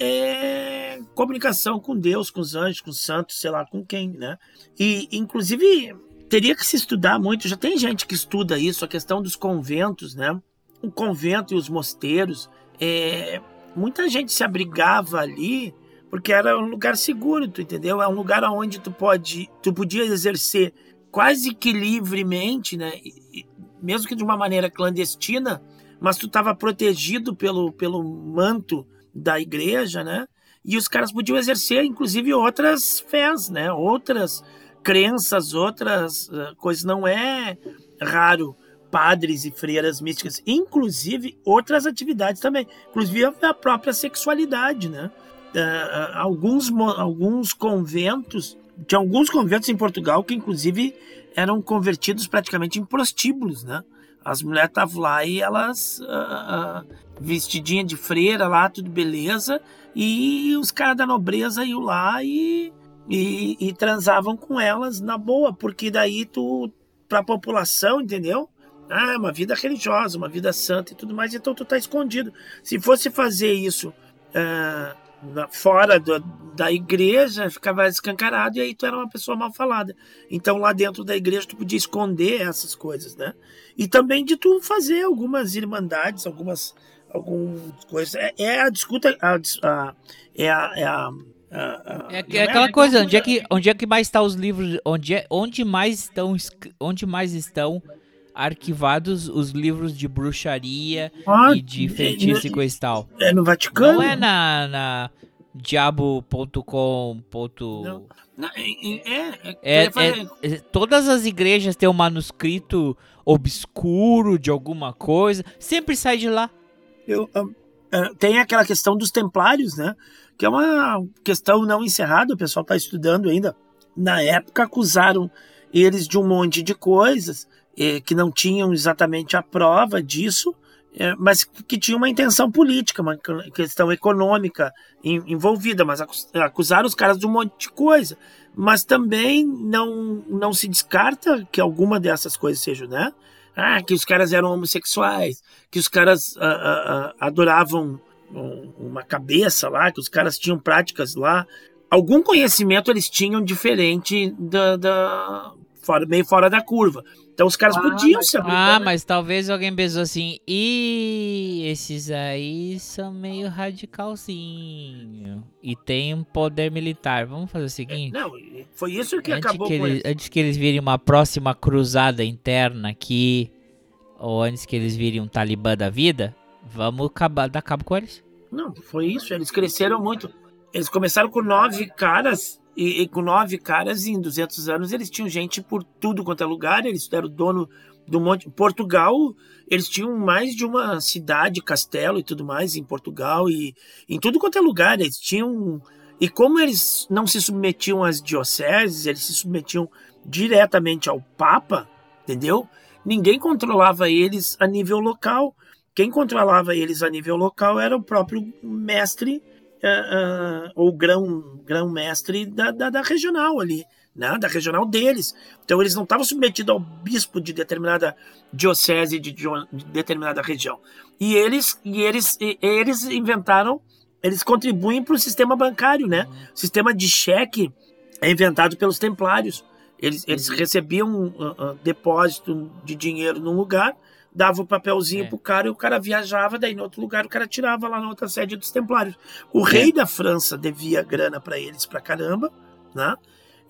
A: é comunicação com Deus, com os anjos, com os santos, sei lá com quem, né? E, inclusive, teria que se estudar muito. Já tem gente que estuda isso, a questão dos conventos, né? O convento e os mosteiros é, muita gente se abrigava ali porque era um lugar seguro, tu entendeu? É um lugar onde tu pode, tu podia exercer quase que livremente, né? Mesmo que de uma maneira clandestina, mas tu estava protegido pelo, pelo manto da igreja, né? E os caras podiam exercer, inclusive, outras fés, né? Outras crenças, outras uh, coisas. Não é raro padres e freiras místicas, inclusive outras atividades também, inclusive a própria sexualidade, né? Uh, alguns, alguns conventos, tinha alguns conventos em Portugal que inclusive eram convertidos praticamente em prostíbulos, né? As mulheres estavam lá e elas uh, uh, vestidinha de freira lá, tudo beleza, e os caras da nobreza iam lá e, e, e transavam com elas na boa, porque daí tu, pra população, entendeu? Ah, uma vida religiosa, uma vida santa e tudo mais, então tu tá escondido. Se fosse fazer isso uh, fora do, da igreja, ficava escancarado e aí tu era uma pessoa mal falada. Então lá dentro da igreja tu podia esconder essas coisas, né? E também de tu fazer algumas irmandades, algumas, algumas coisas. É, é a discuta, a, a, é a, é a
H: é, é, aquela coisa, onde é que onde é que mais está os livros, onde é, onde mais estão onde mais estão arquivados os livros de bruxaria ah, e de feitiço e coisa e tal.
A: É no Vaticano?
H: Não é na, na diabo.com.
A: É, é,
H: é, é, todas as igrejas têm um manuscrito obscuro de alguma coisa, sempre sai de lá.
A: Eu, uh, uh, tem aquela questão dos templários, né? Que é uma questão não encerrada, o pessoal está estudando ainda. Na época acusaram eles de um monte de coisas, é, que não tinham exatamente a prova disso, é, mas que tinha uma intenção política, uma questão econômica envolvida, mas acusaram os caras de um monte de coisa. Mas também não, não se descarta que alguma dessas coisas seja, né? Ah, que os caras eram homossexuais, que os caras ah, ah, ah adoravam uma cabeça lá, que os caras tinham práticas lá algum conhecimento eles tinham diferente da, da fora, meio fora da curva. Então os caras podiam se aplicar.
H: Ah, mas talvez alguém pensou assim, e esses aí são meio radicalzinho. E tem um poder militar. Vamos fazer o seguinte.
A: Não, foi isso que
H: antes
A: acabou
H: que
A: com
H: eles,
A: eles.
H: Antes que eles virem uma próxima cruzada interna aqui, ou antes que eles virem um talibã da vida, vamos acabar, dar cabo com eles.
A: Não, foi isso. Eles cresceram muito. Eles começaram com nove caras, e, e com nove caras, em 200 anos, eles tinham gente por tudo quanto é lugar. Eles eram dono do monte. Portugal, eles tinham mais de uma cidade, castelo e tudo mais em Portugal, e em tudo quanto é lugar. Eles tinham. E como eles não se submetiam às dioceses, eles se submetiam diretamente ao Papa, entendeu? Ninguém controlava eles a nível local. Quem controlava eles a nível local era o próprio mestre uh, uh, ou grão, grão mestre da, da, da, regional ali, né? da regional deles. Então eles não estavam submetidos ao bispo de determinada diocese de, de determinada região. E eles, e eles, e eles inventaram, eles contribuem para o sistema bancário, né? O sistema de cheque é inventado pelos templários. Eles, eles recebiam um, um, depósito de dinheiro num lugar, dava o papelzinho
H: É.
A: pro cara e o cara viajava, daí no outro lugar o cara tirava lá na outra sede dos Templários. O rei da França devia grana para eles pra caramba, né?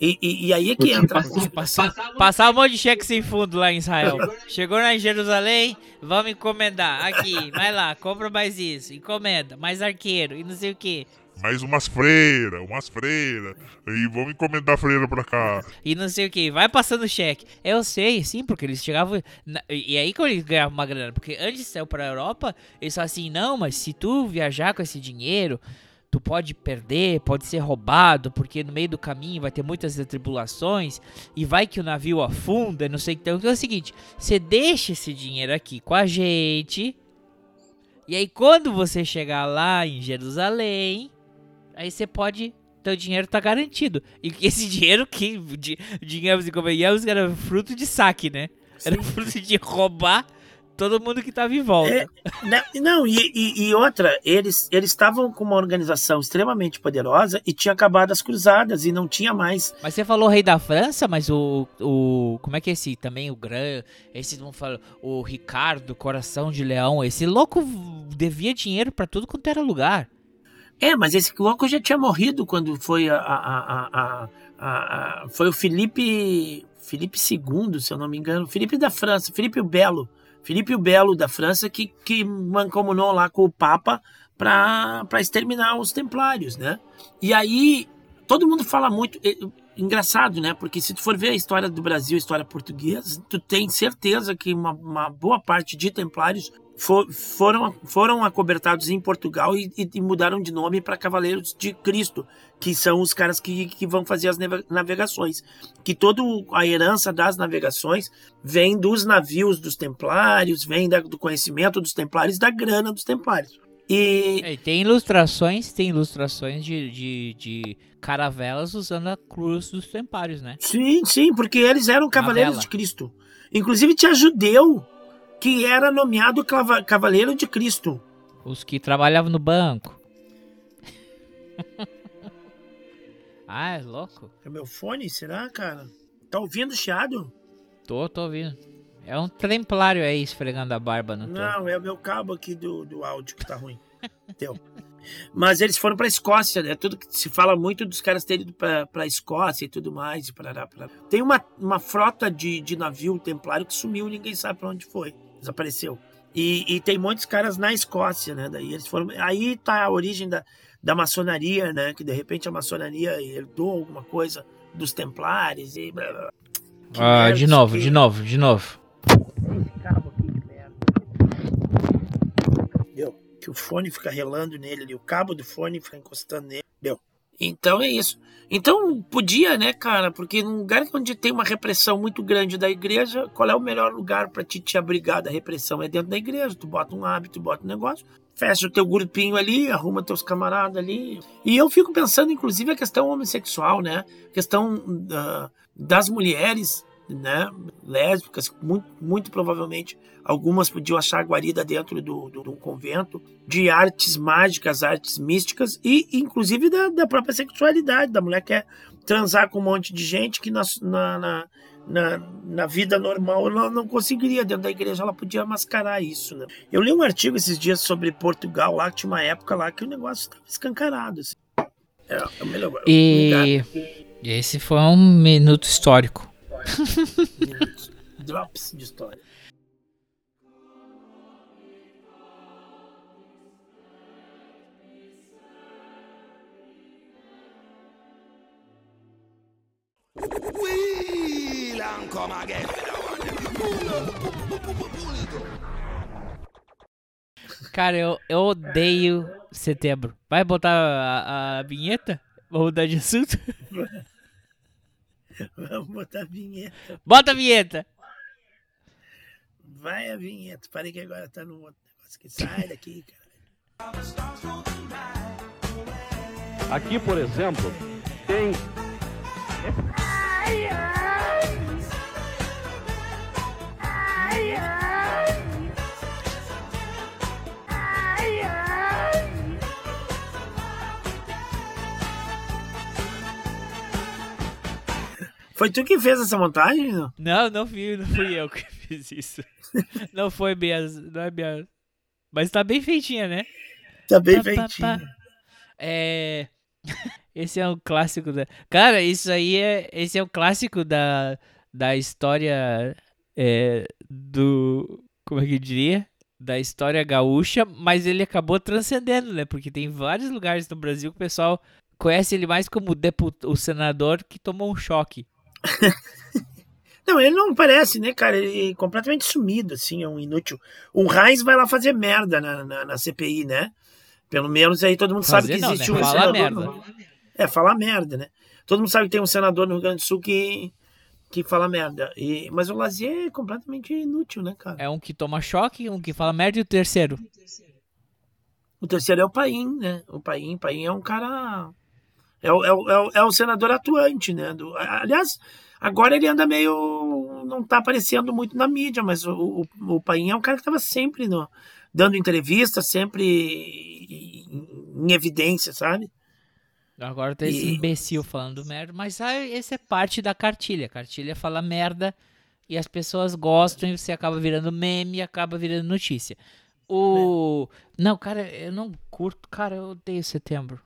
A: E, e, e aí é que entra.
H: Passar, passar um monte de cheque sem fundo lá em Israel. Chegou em Jerusalém, vamos encomendar. Aqui, vai lá, compra mais isso, encomenda, mais arqueiro e não sei o que.
I: Mais umas freiras, umas freiras. E vamos encomendar freira pra cá.
H: E não sei o que, vai passando cheque. Eu sei, sim, porque eles chegavam. na- e aí que eles ganhavam uma grana. Porque antes de sair pra Europa, eles falavam assim: não, mas se tu viajar com esse dinheiro, tu pode perder, pode ser roubado, porque no meio do caminho vai ter muitas tribulações e vai que o navio afunda, não sei o que. Então é o seguinte: você deixa esse dinheiro aqui com a gente. E aí, quando você chegar lá em Jerusalém, aí você pode. Teu dinheiro tá garantido. E *laughs* esse dinheiro que, de, digamos e convenhamos, era fruto de saque, né? Era fruto de roubar todo mundo que tava em volta.
A: É, né, não, e, e- e outra, eles eles estavam com uma organização extremamente poderosa e tinha acabado as cruzadas e não tinha mais.
H: Mas você falou rei da França, mas o. o como é que é esse também? O Gran. Esse não fala. O Ricardo, coração de leão. Esse louco devia dinheiro pra tudo quanto era lugar.
A: É, mas esse louco já tinha morrido quando foi a, a- a- a- foi o Felipe Felipe II, se eu não me engano, Felipe da França, Felipe o Belo, Felipe o Belo da França que que mancomunou lá com o Papa para exterminar os Templários, né? E aí todo mundo fala muito engraçado, né? Porque se tu for ver a história do Brasil, a história portuguesa, tu tem certeza que uma, uma boa parte de Templários fo- foram, foram acobertados em Portugal e, e- mudaram de nome para Cavaleiros de Cristo, que são os caras que, que vão fazer as navegações. Que toda a herança das navegações vem dos navios dos Templários, vem da- do conhecimento dos Templários, da grana dos Templários. E
H: É, e tem ilustrações, tem ilustrações de, de, de caravelas usando a cruz dos templários, né?
A: Sim, sim, porque eles eram cavaleiros de Cristo. Inclusive tinha judeu que era nomeado cavaleiro de Cristo.
H: Os que trabalhavam no banco. *laughs* ah, é louco?
A: É meu fone, será, cara? Tá ouvindo chiado?
H: Tô, tô ouvindo. É um templário aí esfregando a barba no teu.
A: Não, é o meu cabo aqui do, do áudio que tá ruim. *laughs* Deu. Mas eles foram pra Escócia, né? Tudo que se fala muito dos caras terem ido pra, pra Escócia e tudo mais. E parará, parará. Tem uma, uma frota de, de navio templário que sumiu, ninguém sabe pra onde foi. Desapareceu. E, e tem muitos caras na Escócia, né? Daí eles foram. Aí tá a origem da, da maçonaria, né? Que de repente a maçonaria herdou alguma coisa dos templários e. blá, blá. Que
H: Ah, de novo,
A: aqui.
H: de novo, de novo.
A: Esse cabo aqui, que merda. Deu. Que o fone fica relando nele ali, o cabo do fone fica encostando nele. Deu. Então é isso. Então podia, né, cara? Porque num lugar onde tem uma repressão muito grande da igreja, qual é o melhor lugar pra te, te abrigar da repressão? É dentro da igreja. Tu bota um hábito, bota um negócio, fecha o teu grupinho ali, arruma teus camaradas ali. E eu fico pensando, inclusive, a questão homossexual, né? A questão ah, das mulheres né, lésbicas, muito, muito provavelmente algumas podiam achar guarida dentro do, do, de um convento, de artes mágicas, artes místicas e inclusive da, da própria sexualidade, da mulher que quer transar com um monte de gente que na, na, na, na, vida normal ela não conseguiria, dentro da igreja ela podia mascarar isso. Né? Eu li um artigo esses dias sobre Portugal, lá que tinha uma época lá que o negócio estava escancarado. Assim. É, é melhor.
H: E esse foi um minuto histórico.
A: Drops de história.
F: Wheel come again.
H: Cara, eu, eu odeio setembro. Vai botar a, a vinheta? Vamos mudar de assunto? *laughs* *laughs*
A: Vamos botar a vinheta.
H: Bota a vinheta!
A: Vai a vinheta. Parei que agora tá no outro negócio que sai daqui, cara.
E: Aqui, por exemplo, tem
A: Foi tu que fez essa montagem? Não,
H: não, não fui, não fui eu que *laughs* fiz isso. Não foi minha, não é minha. Mas tá bem feitinha, né?
A: Tá bem
H: Pá, pá,
A: feitinho.
H: pá. É. *laughs* Esse é um clássico da. Cara, isso aí é. Esse é um clássico da, da história é, do. Como é que eu diria? Da história gaúcha, mas ele acabou transcendendo, né? Porque tem vários lugares no Brasil que o pessoal conhece ele mais como deput... o senador que tomou um choque. *laughs*
A: Não, ele não parece, né, cara? Ele é completamente sumido, assim, é um inútil. O Reis vai lá fazer merda na, na, na CPI, né? Pelo menos aí todo mundo sabe
H: Fazer
A: que
H: não,
A: existe
H: né?
A: um
H: Falar
A: senador.
H: merda.
A: É, falar merda, né? Todo mundo sabe que tem um senador no Rio Grande do Sul que, que fala merda. E, mas o Lazier é completamente inútil, né, cara?
H: É um que toma choque, um que fala merda e o terceiro.
A: O terceiro é o Paim, né? O Paim, Paim é um cara. É o, é o, é o, é o senador atuante, né? Do, aliás, agora ele anda meio. Não tá aparecendo muito na mídia, mas o, o, o Paim é um cara que tava sempre no, dando entrevista, sempre em, em evidência, sabe?
H: Agora tá esse imbecil falando merda, mas ah, esse é parte da cartilha. Cartilha fala merda e as pessoas gostam e você acaba virando meme e acaba virando notícia. O. Não, cara, eu não curto. Cara, eu odeio setembro.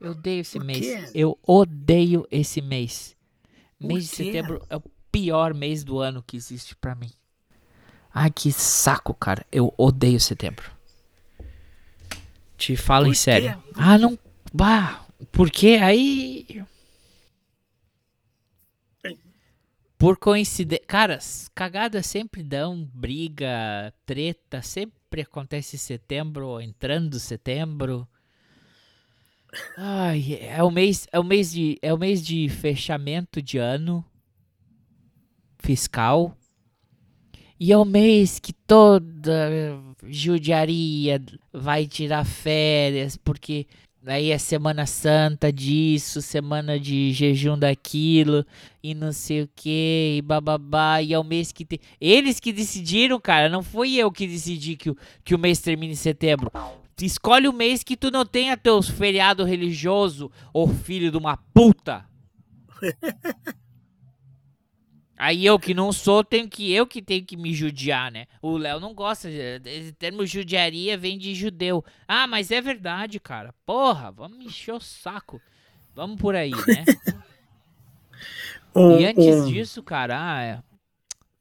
H: Eu odeio esse
A: Por
H: mês.
A: quê?
H: Eu odeio esse mês.
A: Por
H: mês de
A: quê?
H: setembro é o pior mês do ano que existe pra mim. Ai, que saco, cara. Eu odeio setembro. Te falo
A: Por
H: em sério.
A: quê?
H: Ah, não. Bah, porque aí. Por coincidência. Cara, as cagadas sempre dão briga, treta, sempre acontece em setembro, entrando setembro. Ai, é o mês, é o mês de, é o mês de fechamento de ano fiscal. E é o mês que toda judiaria vai tirar férias, porque aí é Semana Santa disso, semana de jejum daquilo, e não sei o que, e bababá, e é o mês que tem. Eles que decidiram, cara, não foi eu que decidi que o, que o mês termine em setembro. Escolhe o mês que tu não tenha teus feriado religioso, ô filho de uma puta. *laughs* Aí eu que não sou, tenho que eu que tenho que me judiar, né? O Léo não gosta, eh, esse termo judiaria vem de judeu. Ah, mas é verdade, cara. Porra, vamos encher o saco. Vamos por aí, né? *laughs*
A: Um-
H: e antes
A: um-
H: disso, cara, ah, é.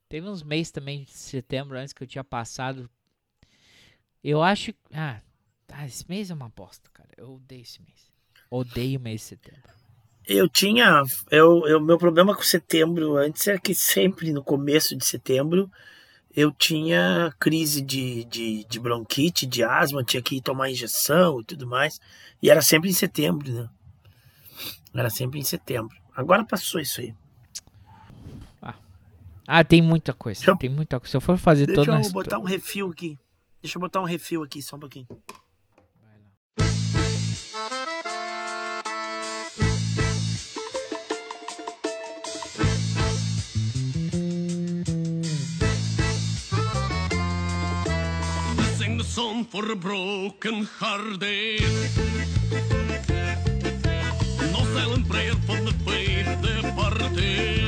H: teve uns meses também de setembro antes que eu tinha passado. Eu acho. Ah, tá, esse mês é uma bosta, cara. Eu odeio esse mês. Odeio o mês de setembro.
A: Eu tinha. Eu, eu, meu problema com setembro antes era que sempre no começo de setembro eu tinha crise de, de, de bronquite, de asma, tinha que tomar injeção e tudo mais. E era sempre em setembro, né? Era sempre em setembro. Agora passou isso aí.
H: Ah, tem muita coisa.
A: Eu-
H: Tem muita coisa. Se eu for fazer
A: Deixa
H: toda
A: eu botar um refil aqui. Deixa eu botar um refil aqui, só um pouquinho.
M: Balm for broken hearted. No silent prayer for the faith departed.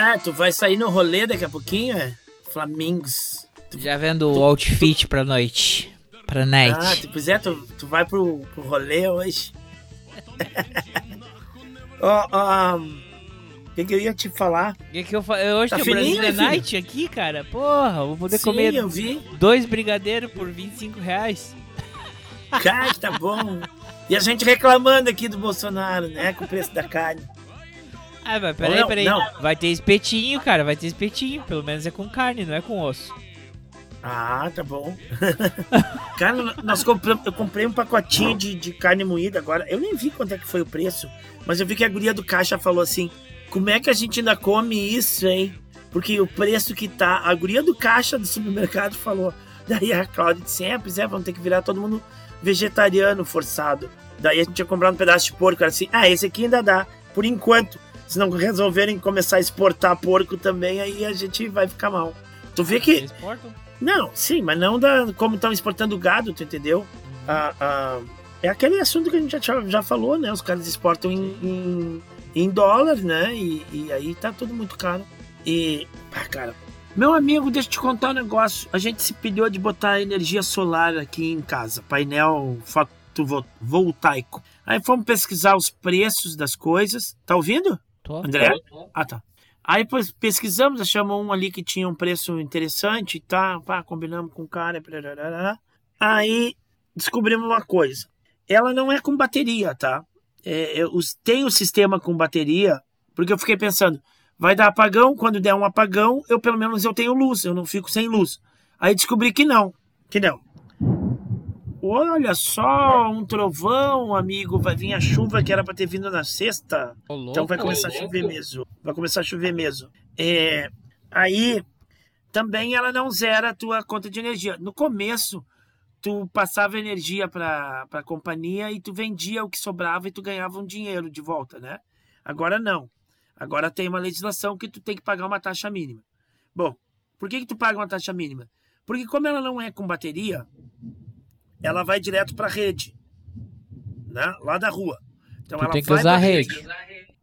A: Ah, tu vai sair no rolê daqui a pouquinho, é? Flamingos.
H: Já vendo o outfit pra noite. Pra night.
A: Ah, tu, pois é, tu, tu vai pro, pro rolê hoje. *laughs* Ó, ó, o que, que eu ia te falar?
H: Que que eu fa... Hoje
A: Tá
H: tem o
A: fininho, filho?
H: Night aqui, cara. Porra, vou poder
A: Sim,
H: comer
A: eu
H: dois brigadeiros por 25 reais.
A: Cara, tá bom. E a gente reclamando aqui do Bolsonaro, né? Com o preço da carne.
H: Ah, mas peraí,
A: Não,
H: peraí.
A: não.
H: Vai ter espetinho, cara. Vai ter espetinho. Pelo menos é com carne, não é com osso.
A: Ah, tá bom. *laughs* Cara, nós compramos, eu comprei um pacotinho de, de carne moída agora. Eu nem vi quanto é que foi o preço, mas eu vi que a guria do caixa falou assim: como é que a gente ainda come isso, hein? Porque o preço que tá. A guria do caixa do supermercado falou. Daí a Cláudia disse: é, pois é, vamos ter que virar todo mundo vegetariano forçado. Daí a gente ia comprar um pedaço de porco. Era assim: ah, esse aqui ainda dá, por enquanto. Se não resolverem começar a exportar porco também, aí a gente vai ficar mal. Tu vê que.
H: Eles exportam?
A: Não, sim, mas não da, como estão exportando gado, tu entendeu? Ah, ah, é aquele assunto que a gente já, já falou, né? Os caras exportam em, em, em dólar, né? E, e aí tá tudo muito caro. E, ah, cara, meu amigo, deixa eu te contar um negócio. A gente se pilhou de botar energia solar aqui em casa, painel fotovoltaico. Aí fomos pesquisar os preços das coisas. Tá ouvindo?
H: Tô.
A: André? Ah, tá. Aí pesquisamos, achamos um ali que tinha um preço interessante, tá? Pá, combinamos com o cara. Aí descobrimos uma coisa. Ela não é com bateria, tá? É, eu, os- tem o sistema com bateria, porque eu fiquei pensando, vai dar apagão, quando der um apagão, eu pelo menos eu tenho luz, eu não fico sem luz. Aí descobri que não, que não. Olha só, um trovão, amigo, vai vir a chuva que era para ter vindo na sexta. Então vai começar a chover mesmo. Vai começar a chover mesmo. É, aí também ela não zera a tua conta de energia. No começo, tu passava energia para a companhia e tu vendia o que sobrava e tu ganhava um dinheiro de volta, né? Agora não. Agora tem uma legislação que tu tem que pagar uma taxa mínima. Bom, por que, que tu paga uma taxa mínima? Porque como ela não é com bateria, ela vai direto para a rede, né? Lá da rua. Então
H: Tu
A: ela
H: tem que
A: vai
H: usar a
A: pra
H: rede.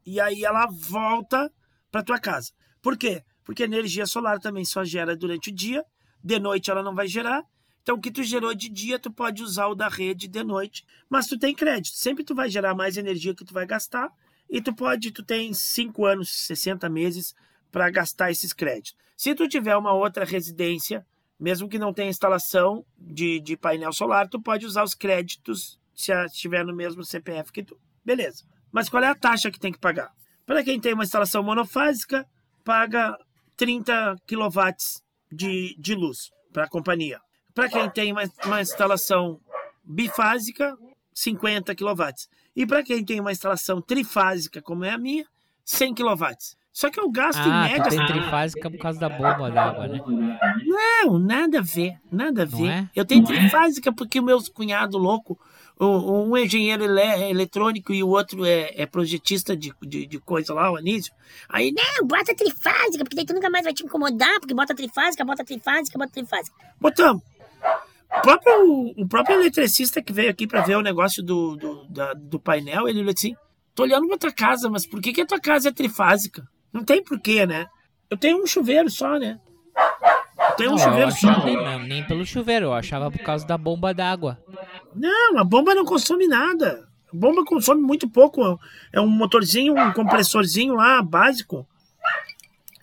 A: E aí ela volta para tua casa. Por quê? Porque a energia solar também só gera durante o dia, de noite ela não vai gerar. Então o que tu gerou de dia tu pode usar o da rede de noite, mas tu tem crédito. Sempre tu vai gerar mais energia que tu vai gastar e tu pode, tu tem 5 anos, 60 meses para gastar esses créditos. Se tu tiver uma outra residência, mesmo que não tenha instalação de, de painel solar, tu pode usar os créditos se estiver no mesmo CPF que tu. Beleza. Mas qual é a taxa que tem que pagar? Para quem tem uma instalação monofásica, paga 30 kW de, de luz para a companhia. Para quem tem uma, uma instalação bifásica, 50 kW. E para quem tem uma instalação trifásica, como é a minha, 100 kW. Só que eu gasto em
H: Ah,
A: média.
H: tu tem trifásica por causa da bomba d'água, né?
A: Não, nada a ver, nada a ver.
H: é?
A: Eu tenho trifásica porque o meu cunhado louco, um engenheiro ele- eletrônico e o outro é, é projetista de, de, de coisa lá, o Anísio. Aí,
J: Não, bota trifásica, porque daí tu nunca mais vai te incomodar, porque bota trifásica, bota trifásica, bota trifásica.
A: botamos. O próprio, o próprio eletricista que veio aqui para ver o negócio do, do, da- do painel, ele olhou assim: tô olhando pra tua casa, mas por que, que a tua casa é trifásica? Não tem porquê, né? Eu tenho um chuveiro só, né? Tenho um
H: Não,
A: chuveiro só.
H: não, nem pelo chuveiro, eu achava por causa da bomba d'água.
A: Não, a bomba não consome nada. A bomba consome muito pouco. É um motorzinho, um compressorzinho lá, básico.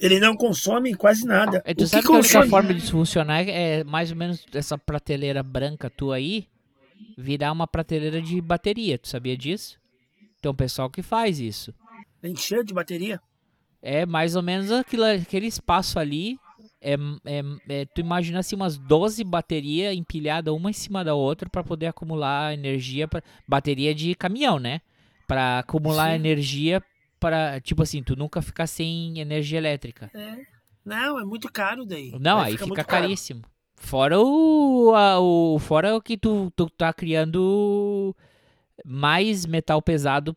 A: Ele não consome quase nada.
H: É, tu
A: o
H: sabe
A: que
H: que a única
A: consome?
H: forma de funcionar é mais ou menos essa prateleira branca tua aí virar uma prateleira de bateria. Tu sabia disso? Tem um pessoal que faz isso.
A: Encher de bateria?
H: É mais ou menos aquilo, aquele espaço ali. É, é, é- tu imagina assim umas 12 baterias empilhadas uma em cima da outra para poder acumular energia. Pra, bateria de caminhão, né? Para acumular
A: Sim.
H: energia para tipo assim, tu nunca ficar sem energia elétrica.
A: É. Não, é muito caro daí.
H: Não,
A: Vai
H: aí
A: ficar
H: fica
A: muito caro.
H: caríssimo. Fora o, a- o fora o que tu, tu tá criando mais metal pesado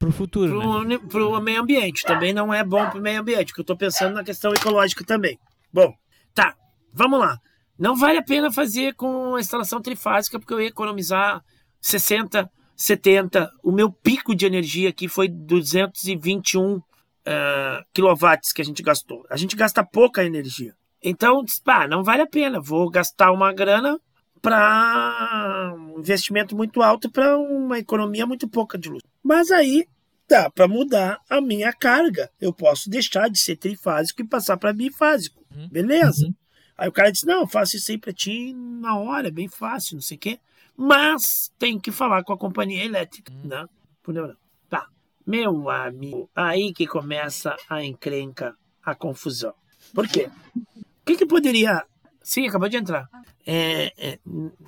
H: pro futuro, né?
A: Pro, uni- pro meio ambiente. Também não é bom pro meio ambiente, que eu tô pensando na questão ecológica também. Bom, tá, vamos lá. Não vale a pena fazer com a instalação trifásica, porque eu ia economizar 60, 70. O meu pico de energia aqui foi 221 ah, quilowatts que a gente gastou. A gente gasta pouca energia. Então, pá, não vale a pena. Vou gastar uma grana para um investimento muito alto para uma economia muito pouca de luz. Mas aí dá para mudar a minha carga. Eu posso deixar de ser trifásico e passar para bifásico. Beleza? Aí o cara disse: Não, eu faço isso aí para ti na hora, é bem fácil, não sei o quê. Mas tem que falar com a companhia elétrica, né? Entendeu? Não. Tá. Meu amigo, aí que começa a encrenca, a confusão. Por quê? O que, que poderia. Sim, acabou de entrar. É, é,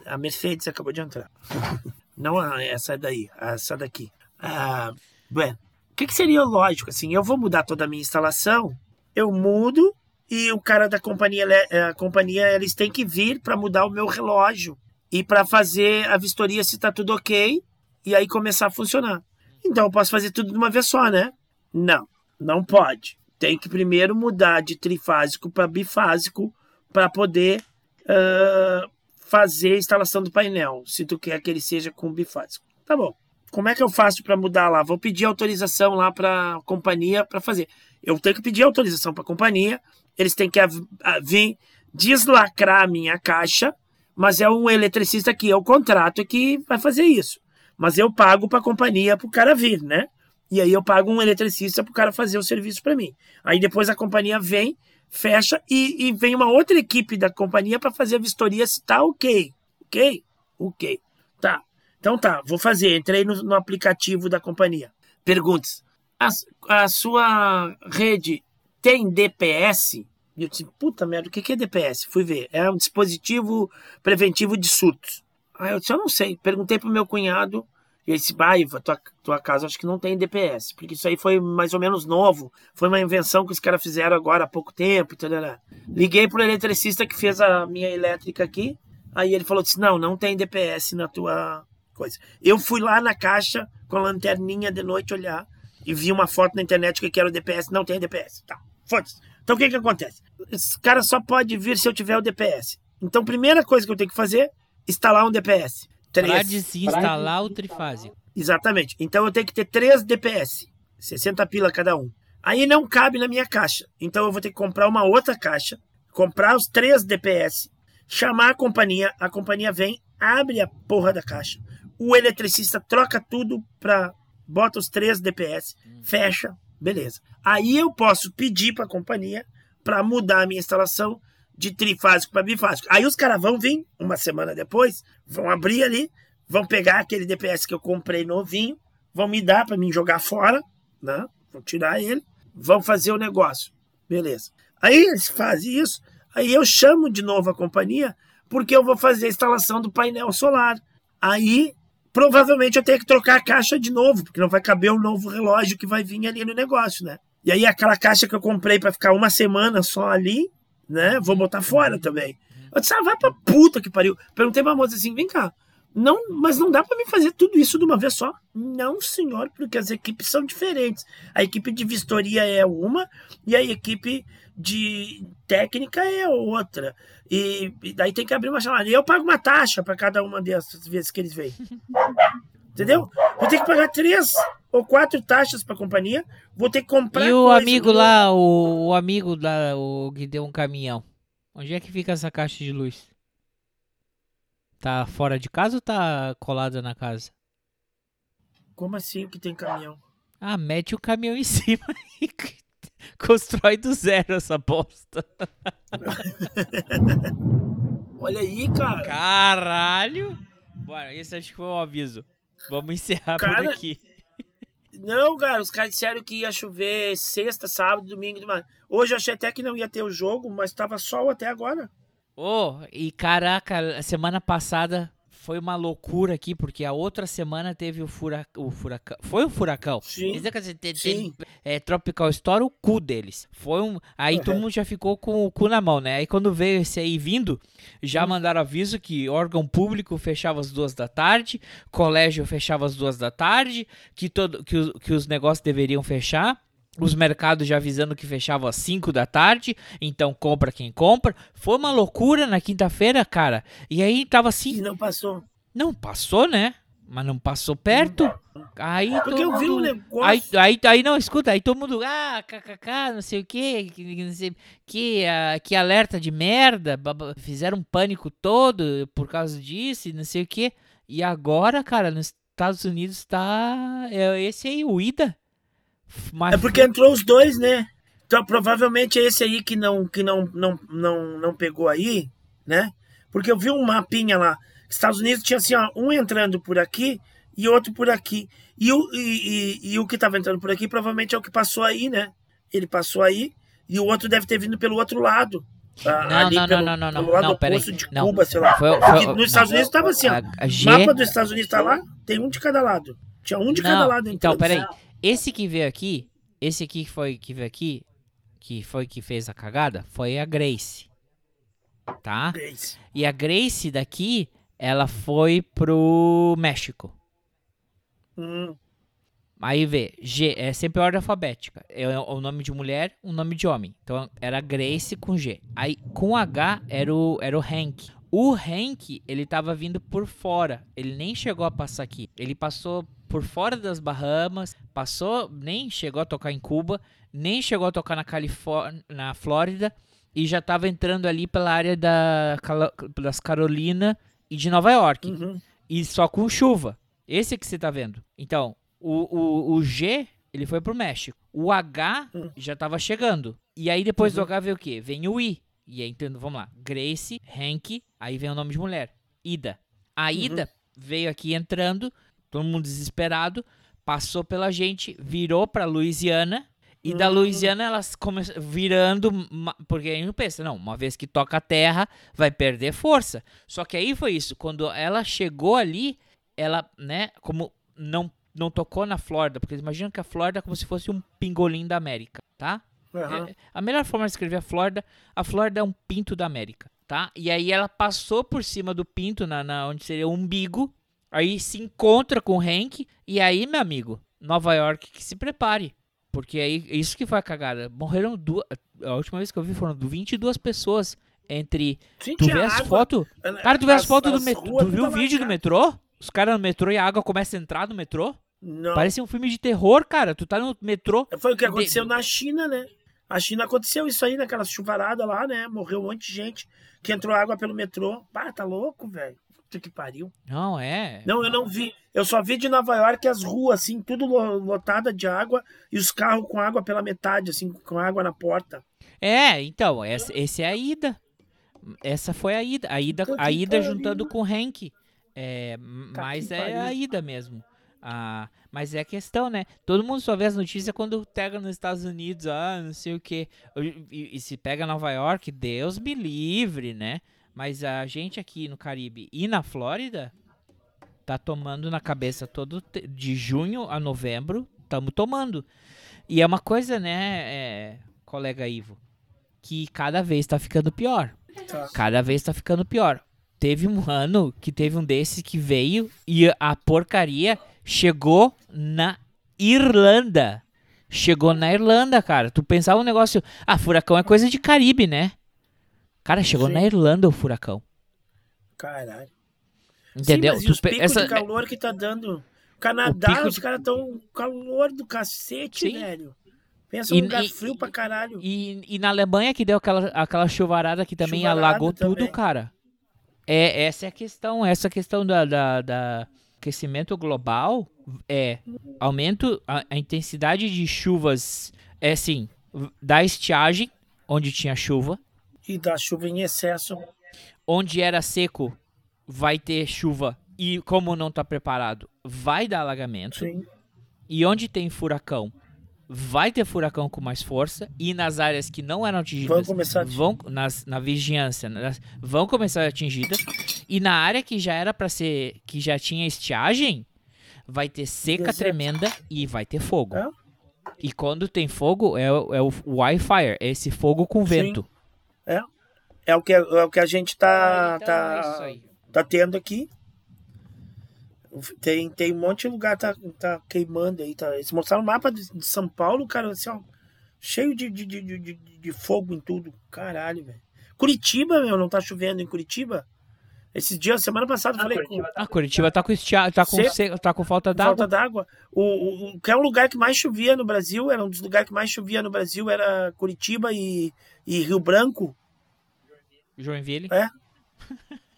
A: a Mercedes acabou de entrar. *laughs* Não essa daí, essa daqui. Ah, o que, que seria lógico? Assim, eu vou mudar toda a minha instalação, eu mudo e o cara da companhia, a companhia eles têm que vir para mudar o meu relógio e para fazer a vistoria se está tudo ok e aí começar a funcionar. Então eu posso fazer tudo de uma vez só, né? Não, não pode. Tem que primeiro mudar de trifásico para bifásico para poder ah, fazer a instalação do painel, se tu quer que ele seja com bifásico. Tá bom. Como é que eu faço para mudar lá? Vou pedir autorização lá para a companhia para fazer. Eu tenho que pedir autorização para a companhia. Eles têm que vir deslacrar a minha caixa, mas é um eletricista que eu contrato que vai fazer isso. Mas eu pago para a companhia para o cara vir, né? E aí eu pago um eletricista para o cara fazer o serviço para mim. Aí depois a companhia vem, fecha e, e vem uma outra equipe da companhia para fazer a vistoria se tá ok. Ok? Ok. Tá. Então tá, vou fazer. Entrei no, no aplicativo da companhia. Perguntas. A, a sua rede tem DPS? E eu disse, puta merda, o que que é DPS? Fui ver. É um dispositivo preventivo de surtos. Aí eu disse, eu não sei. Perguntei pro meu cunhado. E ele disse, ah, tua, tua casa acho que não tem DPS. Porque isso aí foi mais ou menos novo. Foi uma invenção que os caras fizeram agora há pouco tempo. Tarará. Liguei pro eletricista que fez a minha elétrica aqui. Aí ele falou, disse, não, não tem DPS na tua coisa. Eu fui lá na caixa com a lanterninha de noite olhar e vi uma foto na internet que era o DPS. Não tem DPS. Tá, foda-se. Então o que que acontece? Esse cara só pode vir se eu tiver o DPS. Então, primeira coisa que eu tenho que fazer, instalar um DPS.
H: Pra
A: Três.
H: desinstalar o trifásico.
A: Exatamente. Então eu tenho que ter três DPS. 60 pila cada um. Aí não cabe na minha caixa. Então eu vou ter que comprar uma outra caixa, comprar os três DPS, chamar a companhia, a companhia vem, abre a porra da caixa. O eletricista troca tudo pra. bota os três DPS, fecha, beleza. Aí eu posso pedir pra companhia pra mudar a minha instalação de trifásico para bifásico. Aí os caras vão vir uma semana depois, vão abrir ali, vão pegar aquele DPS que eu comprei novinho, vão me dar para mim jogar fora, né? Vão tirar ele, vão fazer o negócio. Beleza. Aí eles fazem isso, aí eu chamo de novo a companhia porque eu vou fazer a instalação do painel solar. Aí provavelmente eu tenho que trocar a caixa de novo, porque não vai caber o novo relógio que vai vir ali no negócio, né? E aí aquela caixa que eu comprei para ficar uma semana só ali, né? Vou botar fora também. Eu disse, ah, vai pra puta que pariu. Perguntei pra moça assim, vem cá, não, mas não dá pra mim fazer tudo isso de uma vez só? Não, senhor, porque as equipes são diferentes. A equipe de vistoria é uma e a equipe de técnica é outra. E, e daí tem que abrir uma chamada. E eu pago uma taxa para cada uma dessas vezes que eles vêm. Entendeu? Vou ter que pagar três ou quatro taxas pra companhia. Vou ter que comprar.
H: E o amigo lá, o, o amigo lá, o que deu um caminhão. Onde é que fica essa caixa de luz? Tá fora de casa ou tá colada na casa?
A: Como assim que tem caminhão?
H: Ah, mete o caminhão em *laughs* cima e constrói do zero essa bosta. *laughs*
A: Olha aí, cara.
H: Caralho! Bora, esse acho que foi um aviso. Vamos encerrar por
A: Cara,
H: aqui.
A: Não, cara, os caras disseram que ia chover sexta, sábado, domingo, demais. Hoje eu achei até que não ia ter o jogo, mas tava sol até agora.
H: Ô, e caraca, semana passada foi uma loucura aqui, porque a outra semana teve o, fura, o furacão. Foi o furacão?
A: Sim.
H: Quer dizer, te- te-
A: Sim.
H: é, Tropical Storm, o cu deles. Foi um. Aí todo
A: Uhum.
H: mundo já ficou com o cu na mão, né? Aí quando veio esse aí vindo, já mandaram aviso que órgão público fechava às duas da tarde, colégio fechava às duas da tarde, que, todo, que, os, que os negócios deveriam fechar. Os mercados já avisando que fechavam às 5 da tarde, então compra quem compra. Foi uma loucura na quinta-feira, cara. E aí tava assim.
A: E não passou.
H: Não passou, né? Mas não passou perto. Aí
A: Porque
H: todo
A: eu vi um negócio.
H: Aí, aí, aí não, escuta, aí todo mundo, ah, kkk, não sei o quê, que, que, não sei- que, ah, que alerta de merda, fizeram um pânico todo por causa disso e não sei o quê. E agora, cara, nos Estados Unidos tá é esse aí, o Ida. Mas
A: É porque entrou os dois, né? Então provavelmente é esse aí que não que não não não, não pegou aí, né? Porque eu vi um mapinha lá. Estados Unidos tinha assim, ó, um entrando por aqui e outro por aqui. E o, e, e- e o que estava entrando por aqui provavelmente é o que passou aí, né? Ele passou aí e o outro deve ter vindo pelo outro lado. Ah,
H: Não,
A: ali
H: não,
A: pelo,
H: não, não, não,
A: pelo lado
H: não, peraí.
A: oposto de
H: Não.
A: Cuba, sei lá.
H: Foi-
A: Porque
H: foi-
A: nos Estados
H: não.
A: Unidos estava assim, ó.
H: A- a G-
A: mapa dos Estados Unidos tá lá, tem um de cada lado. Tinha um de cada
H: Não,
A: lado.
H: Então, peraí. Esse que veio aqui, esse aqui que foi que veio aqui, que foi que fez a cagada, foi a Grace. Tá?
A: Grace.
H: E a Grace daqui, ela foi pro México.
A: Hum.
H: Aí vê, G é sempre ordem alfabética. É o nome de mulher, o nome de homem. Então era Grace com G. Aí com H era o, era o Hank. O Hank, ele tava vindo por fora. Ele nem chegou a passar aqui. Ele passou por fora das Bahamas, passou, nem chegou a tocar em Cuba, nem chegou a tocar na Califórnia, na Flórida e já tava entrando ali pela área da, das Carolina e de Nova York.
A: Uhum.
H: E só com chuva. Esse que você tá vendo. Então, o, o, o G, ele foi pro México. O H já tava chegando. E aí depois do H veio o quê? Vem o I. E aí, então, vamos lá. Grace, Hank, aí vem o nome de mulher. Ida. A Ida veio aqui entrando, todo mundo desesperado, passou pela gente, virou pra Louisiana. E da Louisiana elas começaram virando, porque a gente não pensa, não, uma vez que toca a terra, vai perder força. Só que aí foi isso, quando ela chegou ali, ela, né, como não, não tocou na Flórida, porque eles imaginam que a Flórida é como se fosse um pingolim da América, tá? É, a melhor forma de escrever a Flórida, a Flórida é um pinto da América, tá? E aí ela passou por cima do pinto, na, na- onde seria o umbigo, aí se encontra com o Hank, e aí, meu amigo, Nova York que se prepare. Porque aí, isso que foi a cagada. Morreram duas. A última vez que eu vi foram 22 pessoas entre.
A: Sim,
H: tu vê as fotos? Cara, tu vê as
A: as-
H: fotos do metrô. Tu viu o vídeo do metrô? Os caras no metrô e a água começa a entrar no metrô?
A: Não.
H: Parece um filme de terror, cara. Tu tá no metrô.
A: Foi o que
H: de-
A: aconteceu na China, né? A China aconteceu isso aí naquela chuvarada lá, né? Morreu um monte de gente que entrou água pelo metrô. Pá, tá louco, velho. Puta que pariu.
H: Não, é.
A: Não, eu não vi. Eu só vi de Nova York as ruas, assim, tudo lo- lotada de água e os carros com água pela metade, assim, com água na porta.
H: É, então, essa, esse é a ida. Essa foi a ida. A ida,
A: Puta
H: a ida juntando com o Hank. É,
A: Tá
H: mas é a ida mesmo. Ah, mas é a questão, né? Todo mundo só vê as notícias quando pega nos Estados Unidos, ah, não sei o quê. E, e- se pega Nova York, Deus me livre, né? Mas a gente aqui no Caribe e na Flórida tá tomando na cabeça todo de junho a novembro, estamos tomando. E é uma coisa, né, é, colega Ivo, que cada vez tá ficando pior.
A: Tá.
H: Cada vez tá ficando pior. Teve um ano que teve um desses que veio e a porcaria chegou na Irlanda. Chegou na Irlanda, cara. Tu pensava um negócio. Ah, furacão é coisa de Caribe, né? Cara, chegou
A: Sim.
H: na Irlanda o furacão.
A: Caralho.
H: Entendeu?
A: Sim, mas e
H: Tu
A: os
H: pe-
A: picos
H: essa-
A: de calor que tá dando. Canadá,
H: pico
A: os caras tão calor do cacete,
H: Sim.
A: velho. Pensa
H: E-
A: um lugar
H: e-
A: frio pra caralho.
H: E, e na Alemanha que deu aquela, aquela chuvarada que também
A: Chuvarada
H: alagou tudo,
A: também.
H: cara. É, essa é a questão. Essa questão da, da, da aquecimento global é aumento a, a intensidade de chuvas é assim da estiagem onde tinha chuva
A: E da chuva em excesso.
H: onde era seco vai ter chuva e como não tá preparado vai dar alagamento
A: Sim.
H: E onde tem furacão, vai ter furacão com mais força. E nas áreas que não eram atingidas,
A: Vão começar a
H: vão nas, na vigilância, nas- vão começar atingidas. E na área que já era para ser, que já tinha estiagem, vai ter seca
A: Deserto.
H: tremenda e vai ter fogo.
A: É.
H: E quando tem fogo, é, o- é o wildfire, é esse fogo com vento.
A: É. É o que, é o que a gente tá,
H: Então é isso
A: tá,
H: aí.
A: tá tendo aqui. Tem, tem um monte de lugar tá, tá queimando aí. Tá. Eles mostraram o mapa de, de São Paulo, cara, assim, ó, cheio de, de, de, de, de- fogo em tudo. Caralho, velho. Curitiba, meu, não tá chovendo em Curitiba? Esses dias, semana passada, eu falei com
H: Ah, Curitiba tá com, estia, tá com,
A: Se-
H: se- tá com falta
A: falta
H: d'água.
A: d'água. O, o, o que é o lugar que mais chovia no Brasil, era um dos lugares que mais chovia no Brasil, era Curitiba e, e Rio Branco.
H: Joinville.
A: É. *laughs*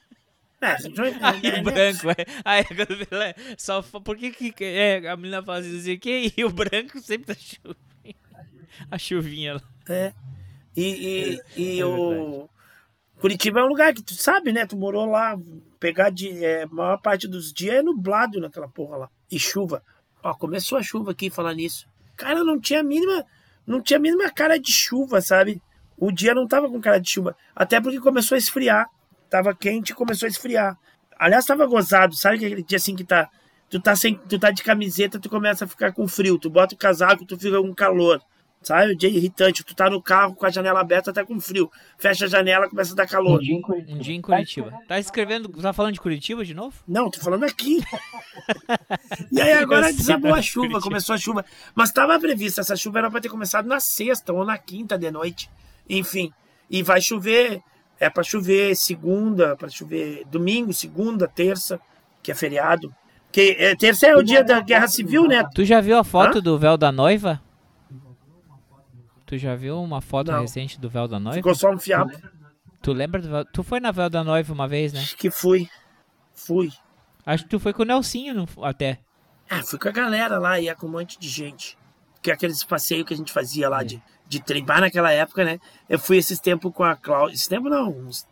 A: É, *laughs*
H: Ah,
A: né?
H: Branco, é. É, quando falei, só por que, que é, a menina faz isso aqui e o branco sempre tá chuvinha. A chuvinha lá.
A: É. E, e, e
H: É
A: o Curitiba é um lugar que tu sabe, né? Tu morou lá, pegar de. É, maior parte dos dias é nublado naquela porra lá. E chuva. Ó, começou a chuva aqui falar nisso. Cara, não tinha a mínima. Não tinha a mínima cara de chuva, sabe? O dia não tava com cara de chuva. Até porque começou a esfriar. Tava quente e começou a esfriar. Aliás, tava gozado, sabe aquele dia assim que tá. Tu tá, sem, tu tá de camiseta, tu começa a ficar com frio. Tu bota o casaco, tu fica com calor. Sabe? O dia irritante. Tu tá no carro com a janela aberta, tá com frio. Fecha a janela, começa a dar calor.
H: Um dia em Curitiba. Tá escrevendo, tá falando de Curitiba de novo?
A: Não, tô falando aqui. E aí agora desabou a chuva,
H: Curitiba.
A: começou a chuva. Mas estava prevista, essa chuva era para ter começado na sexta ou na quinta de noite. Enfim, e vai chover, é para chover segunda, para chover domingo, segunda, terça, que é feriado. Que é, terça é o dia da guerra civil, né?
H: Tu já viu a foto do véu da noiva? Tu já viu uma foto
A: Não.
H: recente do véu da noiva?
A: Ficou só um fiapo.
H: Tu lembra do véu? Tu foi na véu da noiva uma vez, né?
A: Acho que fui. Fui.
H: Acho que tu foi com o Nelsinho até.
A: Ah, fui com a galera lá, ia com um monte de gente. Que é aqueles passeios que a gente fazia lá de, de treinar naquela época, né? Eu fui esses tempos com a Cláudia. Esse tempo não, uns,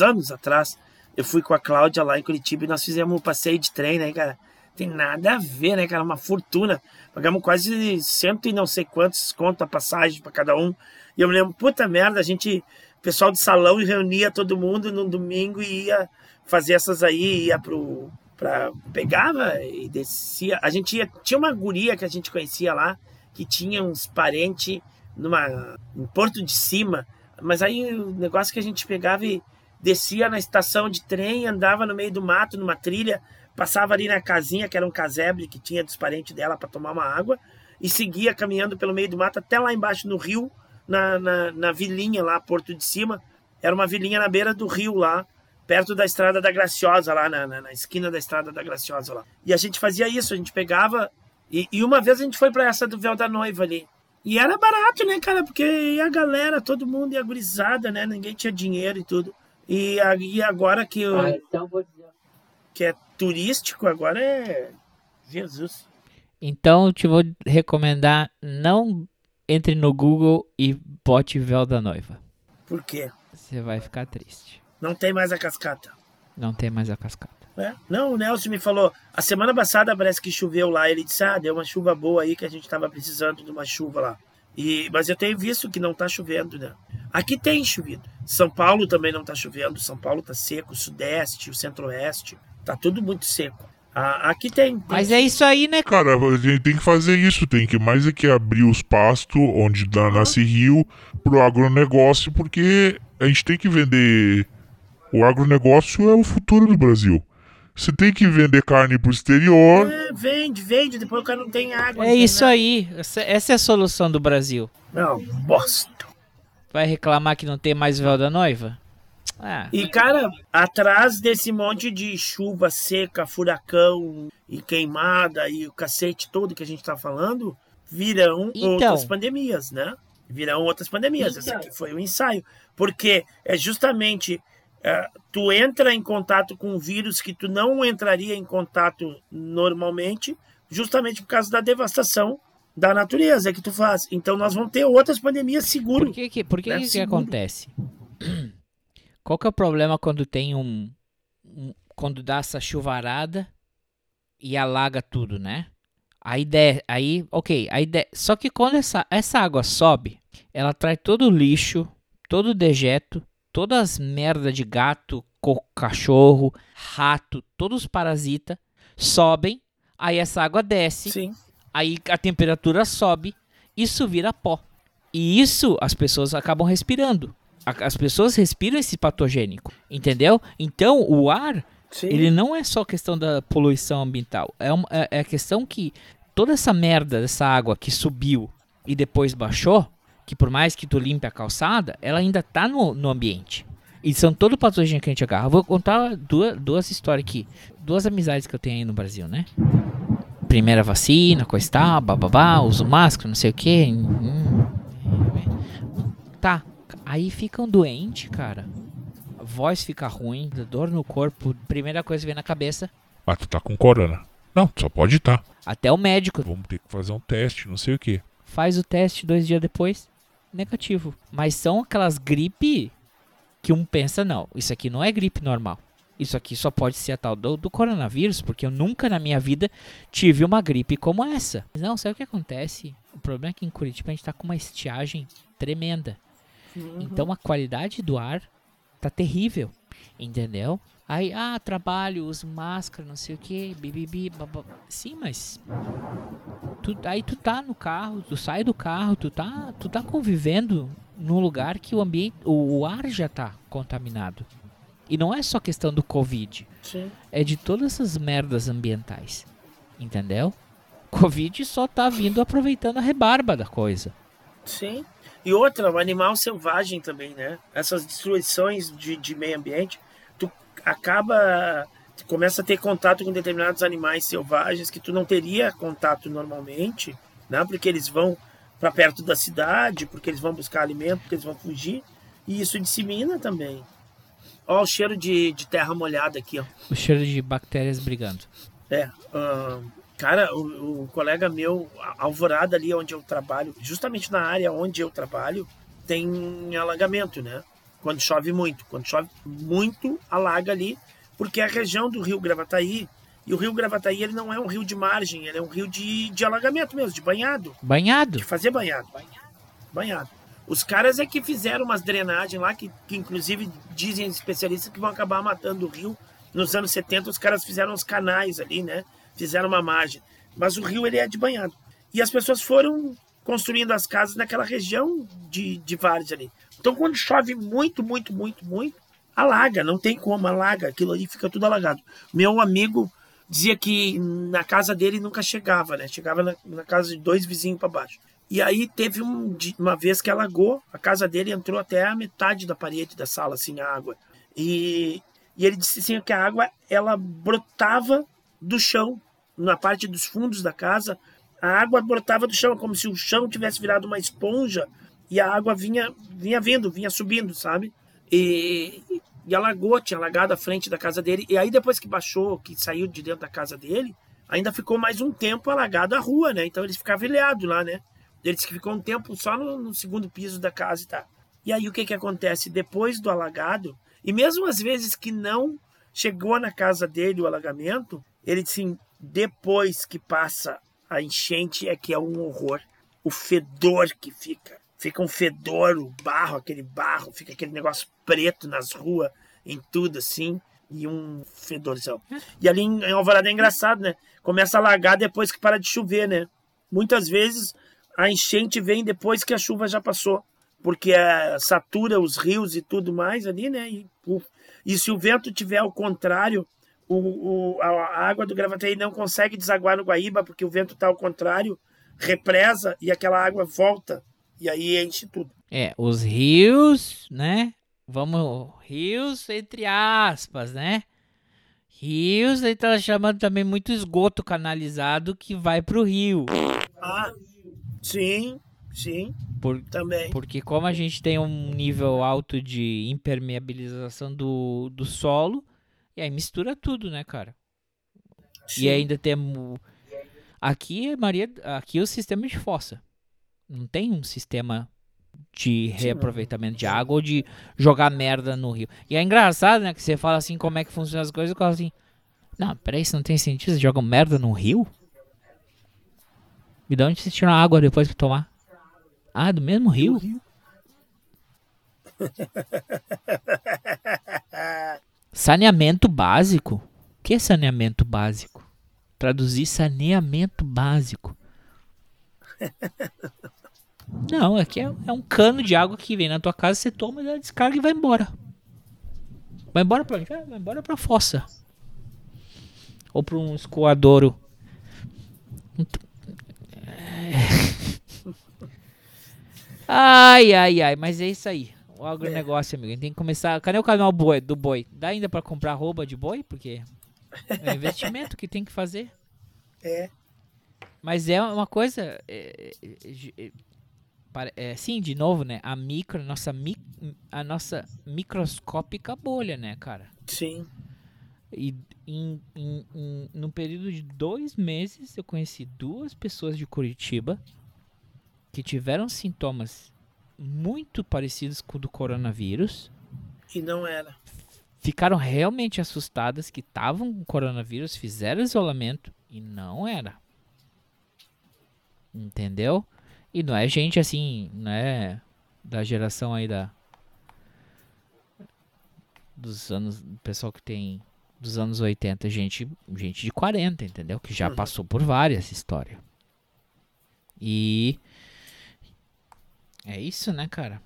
A: anos atrás. Eu fui com a Cláudia lá em Curitiba e nós fizemos um passeio de trem, né, cara? Tem nada a ver, né, cara? Uma fortuna. Pagamos quase cento e não sei quantos conto a passagem pra cada um. E eu me lembro, puta merda, a gente, pessoal do salão, reunia todo mundo num domingo e ia fazer essas aí, ia pro. Pra, pegava e descia. A gente ia, tinha uma guria que a gente conhecia lá, que tinha uns parentes numa, em Porto de Cima. Mas aí o negócio que a gente pegava e descia na estação de trem, andava no meio do mato, numa trilha, passava ali na casinha, que era um casebre que tinha dos parentes dela para tomar uma água, e seguia caminhando pelo meio do mato até lá embaixo no rio, na, na, na vilinha lá, Porto de Cima. Era uma vilinha na beira do rio lá, perto da Estrada da Graciosa, lá na, na, na esquina da Estrada da Graciosa lá. E a gente fazia isso, a gente pegava. E, e uma vez a gente foi para essa do véu da noiva ali. E era barato, né, cara? Porque ia a galera, todo mundo ia gurizada, né? Ninguém tinha dinheiro e tudo. E, a- e agora que, o, que é turístico, agora é. Jesus.
H: Então eu te vou recomendar não entre no Google e bote véu da noiva.
A: Por quê?
H: Você vai ficar triste.
A: Não tem mais a cascata.
H: Não tem mais a cascata.
A: É. Não, o Nelson me falou. A semana passada parece que choveu lá. Ele disse: Ah, deu uma chuva boa aí que a gente tava precisando de uma chuva lá. E, mas eu tenho visto que não tá chovendo, né? Aqui tem chovido. São Paulo também não tá chovendo. São Paulo tá seco. O Sudeste, o Centro-Oeste. Tá tudo muito seco. Ah, aqui tem. tem
H: Mas é isso aí, né?
I: Cara, a gente tem que fazer isso, tem que mais é que abrir os pastos onde dá, nasce rio pro agronegócio, porque a gente tem que vender. O agronegócio é o futuro do Brasil. Você tem que vender carne pro exterior.
A: É, vende, vende. Depois o cara não tem água.
H: É
A: tem
H: isso
A: nada.
H: aí. Essa, essa é a solução do Brasil.
A: Não, bosta.
H: Vai reclamar que não tem mais véu da noiva? Ah,
A: E, cara, atrás desse monte de chuva seca, furacão e queimada e o cacete todo que a gente tá falando, virão
H: Então.
A: outras pandemias, né? Virão outras pandemias. Essa aqui foi o ensaio. Porque é justamente. É, tu entra em contato com um vírus que tu não entraria em contato normalmente, justamente por causa da devastação da natureza que tu faz. Então nós vamos ter outras pandemias seguro.
H: por que que, por que,
A: né?
H: que, acontece? *clears throat* Qual que é o problema quando tem um, um- Quando dá essa chuvarada e alaga tudo, né? Aí, de, aí ok, aí de, só que quando essa, essa água sobe, ela traz todo o lixo, todo o dejeto, todas as merda de gato, cachorro, rato, todos os parasitas sobem, aí essa água desce,
A: Sim.
H: aí a temperatura sobe, isso vira pó. E isso as pessoas acabam respirando. As pessoas respiram esse patogênico, entendeu? Então o ar,
A: Sim.
H: ele não é só questão da poluição ambiental, é, uma, é, é a questão que toda essa merda dessa água que subiu e depois baixou, que por mais que tu limpe a calçada, ela ainda tá no, no ambiente. E são todo patogênio que a gente agarra. Vou contar duas, duas histórias aqui. Duas amizades que eu tenho aí no Brasil, né? Primeira vacina, coisa e tal, bababá, uso máscara, não sei o que. Tá, aí ficam doentes, cara. A voz fica ruim, dor no corpo. Primeira coisa que vem na cabeça,
N: Ah, tu tá com corona. Não, só pode estar.
H: até o médico.
N: Vamos ter que fazer um teste, não sei o que.
H: Faz o teste dois dias depois, negativo. Mas são aquelas gripe que um pensa, não, isso aqui não é gripe normal. Isso aqui só pode ser a tal do, do coronavírus, porque eu nunca na minha vida tive uma gripe como essa. Não, sabe o que acontece? O problema é que em Curitiba a gente tá com uma estiagem tremenda. Então a qualidade do ar tá terrível, entendeu? Aí, ah, trabalho, uso máscara, não sei o que, bibibi, babá. Sim, mas tu, aí tu tá no carro, tu sai do carro, tu tá, tu tá convivendo num lugar que o ambiente, o, o ar já tá contaminado. E não é só questão do Covid,
A: Sim.
H: é de todas essas merdas ambientais, entendeu? Covid só tá vindo aproveitando a rebarba da coisa.
A: Sim. E outra, o animal selvagem também, né? Essas destruições de, de meio ambiente, acaba. Começa a ter contato com determinados animais selvagens que tu não teria contato normalmente, né? Porque eles vão para perto da cidade, porque eles vão buscar alimento, porque eles vão fugir. E isso dissemina também. Ó, o cheiro de, de terra molhada aqui, ó.
H: O cheiro de bactérias brigando.
A: É, ahn, cara, o, o colega meu, a- Alvorada ali onde eu trabalho, justamente na área onde eu trabalho, tem alagamento, né? Quando chove muito. Quando chove muito, alaga ali, porque é a região do rio Gravataí. E o rio Gravataí, ele não é um rio de margem, ele é um rio de, de alagamento mesmo, de banhado.
H: Banhado?
A: De fazer banhado. Banhado. Os caras é que fizeram umas drenagens lá, que, que inclusive dizem especialistas que vão acabar matando o rio. Nos anos 70, os caras fizeram os canais ali, né? Fizeram uma margem. Mas o rio, ele é de banhado. E as pessoas foram construindo as casas naquela região de, de várzea ali. Então, quando chove muito, muito, muito, muito, alaga. Não tem como, alaga. Aquilo ali fica tudo alagado. Meu amigo dizia que na casa dele nunca chegava, né? Chegava na, na casa de dois vizinhos para baixo. E aí teve um, uma vez que alagou, a casa dele entrou até a metade da parede da sala, assim, a água. E, e ele disse assim que a água, ela brotava do chão, na parte dos fundos da casa, a água brotava do chão, como se o chão tivesse virado uma esponja e a água vinha, vinha vindo, vinha subindo, sabe? E, e alagou, tinha alagado a frente da casa dele. E aí depois que baixou, que saiu de dentro da casa dele, ainda ficou mais um tempo alagado a rua, né? Então ele ficava ilhado lá, né? Ele disse que ficou um tempo só no, no segundo piso da casa e tal. E aí o que que acontece? Depois do alagado, e mesmo às vezes que não chegou na casa dele o alagamento, ele disse assim, depois que passa a enchente é que é um horror. O fedor que fica. Fica um fedor, o barro, aquele barro, fica aquele negócio preto nas ruas, em tudo assim, e um fedorzão. E ali em em Alvorada é engraçado, né? Começa a alagar depois que para de chover, né? Muitas vezes a enchente vem depois que a chuva já passou, porque é, satura os rios e tudo mais ali, né? E, e se o vento tiver ao contrário, o, o- a, a água do Gravataí não consegue desaguar no Guaíba, porque o vento está ao contrário, represa e aquela água volta. E aí enche tudo.
H: É, os rios, né? Vamos, rios entre aspas, né? Rios, ele tá chamando também muito esgoto canalizado que vai pro rio.
A: Ah, sim, sim,
H: Por,
A: também.
H: porque como a gente tem um nível alto de impermeabilização do, do solo, e aí mistura tudo, né, cara?
A: Sim.
H: E ainda temos... Aqui, Maria, aqui é o sistema de fossa. Não tem um sistema de reaproveitamento de água ou de jogar merda no rio. E é engraçado, né? Que você fala assim, como é que funcionam as coisas, e fala assim, não, peraí, isso não tem sentido, vocês jogam merda no rio? E de onde vocês tiram a água depois pra tomar? Ah, do mesmo rio? *laughs* Saneamento básico? O que é saneamento básico? Traduzir saneamento básico. *laughs* Não, aqui é, é um cano de água que vem na tua casa, você toma, dá descarga e vai embora. Vai embora pra onde? Vai vai embora pra fossa. Ou pra um escoadouro. Ent- Ai, ai, ai, mas é isso aí. O agronegócio, amigo. A gente tem que começar. Cadê o canal boi, do boi? Dá ainda pra comprar roupa de boi? Porque é investimento que tem que fazer.
A: É.
H: Mas é uma coisa. É, é, é, é, sim, de novo, né? A micro, nossa, mi, a nossa microscópica bolha, né, cara?
A: Sim.
H: E em, em, em, num período de dois meses, eu conheci duas pessoas de Curitiba que tiveram sintomas muito parecidos com o do coronavírus.
A: E não era.
H: Ficaram realmente assustadas que estavam com coronavírus, fizeram isolamento e não era. Entendeu? E não é gente assim, não é da geração aí da. Dos anos. Pessoal que tem. Dos anos 80, gente, gente de 40, entendeu? Que já
A: Uhum.
H: passou por várias histórias. E. É isso, né, cara?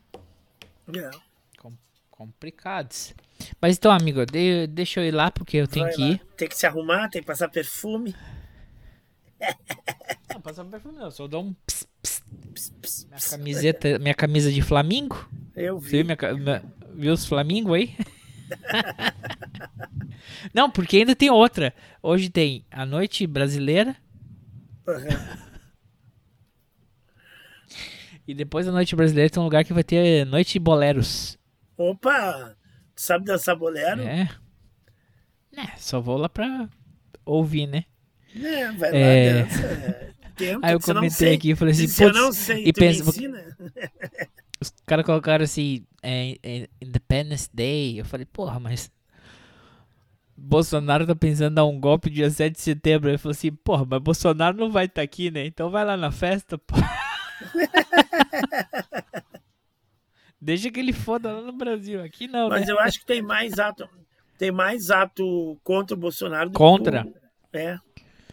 A: É.
H: Com- complicados. Mas então, amigo, de- deixa eu ir lá porque eu tenho
A: Vai
H: que
A: lá.
H: ir.
A: Tem que se arrumar, tem que passar perfume.
H: Não, passar perfume não, só dou um minha camiseta, minha camisa de Flamingo.
A: Eu
H: Você
A: vi.
H: viu, minha, minha- viu os Flamingo aí? *laughs* não, porque ainda tem outra. Hoje tem a noite brasileira e depois da noite brasileira tem um lugar que vai ter noite boleros.
A: Opa! Tu sabe dançar bolero?
H: É. É, só vou lá pra ouvir, né?
A: É, vai lá,
H: É.
A: dança. Tenta,
H: Aí eu comentei aqui e falei assim,
A: Se eu não sei,
H: e
A: tu me
H: pensa-
A: ensina?
H: Os caras colocaram assim, é, é, Independence Day. Eu falei, porra, mas. Bolsonaro tá pensando em dar um golpe dia 7 de setembro. Ele falou assim, porra, mas Bolsonaro não vai estar aqui, né? Então vai lá na festa, pô. *laughs* Deixa que ele foda lá no Brasil. Aqui não,
A: Mas
H: né?
A: eu acho que tem mais ato. Tem mais ato contra o Bolsonaro do
H: Contra?
A: que. o- É.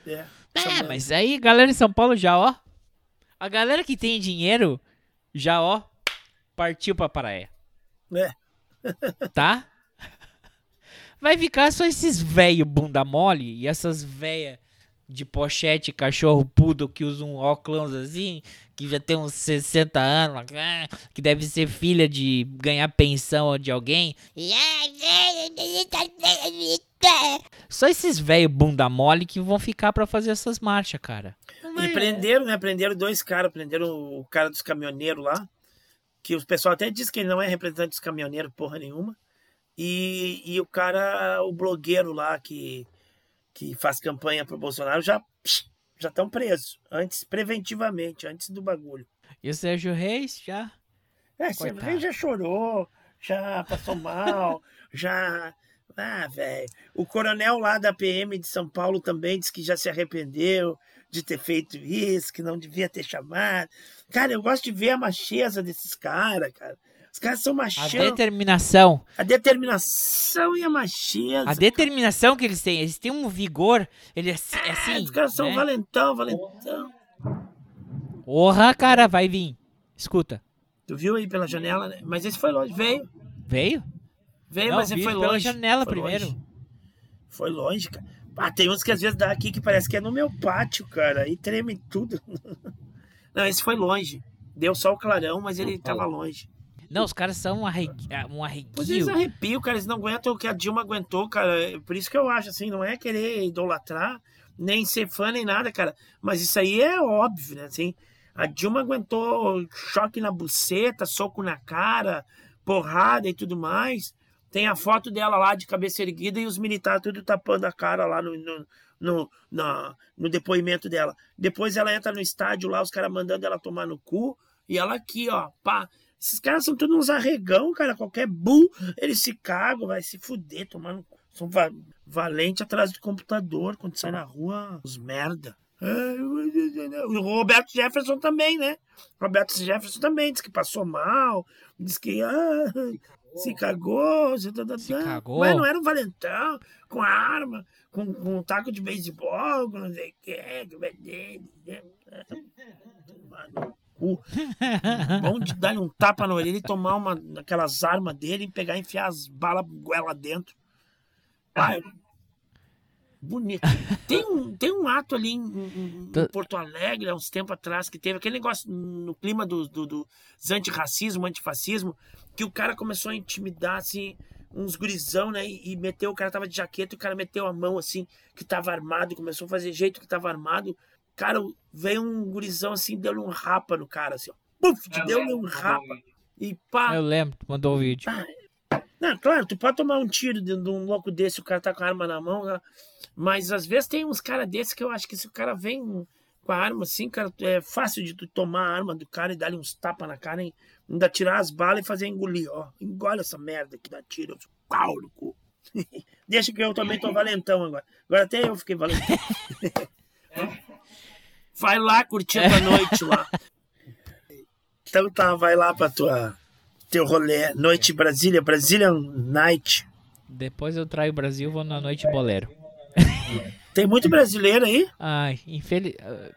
A: É.
H: É, mas aí, galera em São Paulo já, ó. A galera que tem dinheiro, já, ó, partiu pra praia.
A: É. *laughs*
H: Tá? Vai ficar só esses velho bunda mole e essas velha de pochete, cachorro pudo que usam um óculos assim, que já tem uns 60 anos, ah, que deve ser filha de ganhar pensão de alguém. Só esses velho bunda mole que vão ficar pra fazer essas marchas, cara.
A: E prenderam, né? Prenderam dois caras. Prenderam o cara dos caminhoneiros lá. Que o pessoal até diz que ele não é representante dos caminhoneiros, porra nenhuma. E, e o cara, o blogueiro lá que, que faz campanha pro Bolsonaro, já já estão presos. Antes, preventivamente, antes do bagulho.
H: E o Sérgio Reis já.
A: É,
H: Coitado.
A: vê, já chorou, já passou mal, *laughs* já. Ah, velho. O coronel lá da PM de São Paulo também disse que já se arrependeu de ter feito isso, que não devia ter chamado. Cara, eu gosto de ver a macheza desses caras, cara. Os caras são
H: A
A: machão.
H: determinação.
A: A determinação e a macheza.
H: A determinação que eles têm. Eles têm um vigor. Ele é assim. é assim,
A: Os caras são
H: né?
A: valentão, valentão.
H: Porra, cara, vai vir. Escuta.
A: Tu viu aí pela janela, né? Mas esse foi longe. Veio.
H: Veio?
A: Veio,
H: Não,
A: mas ele foi
H: pela
A: longe.
H: janela
A: Foi
H: primeiro.
A: longe. Foi longe, cara. Ah, tem uns que às vezes dá aqui que parece que é no meu pátio, cara. Aí treme tudo. *laughs* Não, esse foi longe. Deu só o clarão, mas ele tava longe.
H: Não, os caras são um, arre... um
A: Mas eles
H: arreguio.
A: arrepiam, cara. Eles não aguentam o que a Dilma aguentou, cara. Por isso que eu acho, assim, não é querer idolatrar, nem ser fã, nem nada, cara. Mas isso aí é óbvio, né? Assim, a Dilma aguentou choque na buceta, soco na cara, porrada e tudo mais. Tem a foto dela lá de cabeça erguida e os militares tudo tapando a cara lá no, no, no, no depoimento dela. Depois ela entra no estádio lá, os caras mandando ela tomar no cu. E ela aqui, ó, pá. Esses caras são todos uns arregão, cara. Qualquer bull, eles se cagam, vai se fuder, cu. São va valente atrás do computador. Quando sai na rua, os merda. O Roberto Jefferson também, né? Roberto Jefferson também disse que passou mal, disse que ah, se cagou, se, se
H: cagou.
A: Mas não era um valentão com arma, com, com um taco de beisebol, não sei o que, que vai dele? Mano, cu. Bom de dar um tapa na orelha e tomar uma daquelas armas dele e pegar e enfiar as balas goela dentro. Pai, bonito. Tem um, tem um ato ali em, em- em Porto Alegre, há uns tempos atrás, que teve aquele negócio no clima do, do, do antirracismo, antifascismo, que o cara começou a intimidar, assim, uns gurizão, né? E, e meteu, o cara tava de jaqueta, e o cara meteu a mão, assim, que tava armado, e começou a fazer jeito que tava armado. Cara, veio um gurizão, assim, deu-lhe um rapa no cara, assim, ó. Puf, deu-lhe um rapa. E pá,
H: Eu lembro, tu mandou o vídeo.
A: não, claro, tu pode tomar um tiro de, de um louco desse, o cara tá com a arma na mão, né? mas às vezes tem uns caras desses que eu acho que se o cara vem com a arma assim, cara, é fácil de tu tomar a arma do cara e dar-lhe uns tapas na cara, e ainda tirar as balas e fazer engolir, ó. Engole essa merda que dá tiro, eu sou pau no cu. *laughs* Deixa que eu também tô valentão agora. Agora até eu fiquei valentão. *laughs* vai lá curtindo a noite lá. *laughs* Então tá, vai lá pra tua teu rolê. Noite Brasília, Brazilian Night.
H: Depois eu traio o Brasil, vou na noite bolero. *laughs*
A: Tem muito brasileiro aí?
H: Ai, infeliz... ah.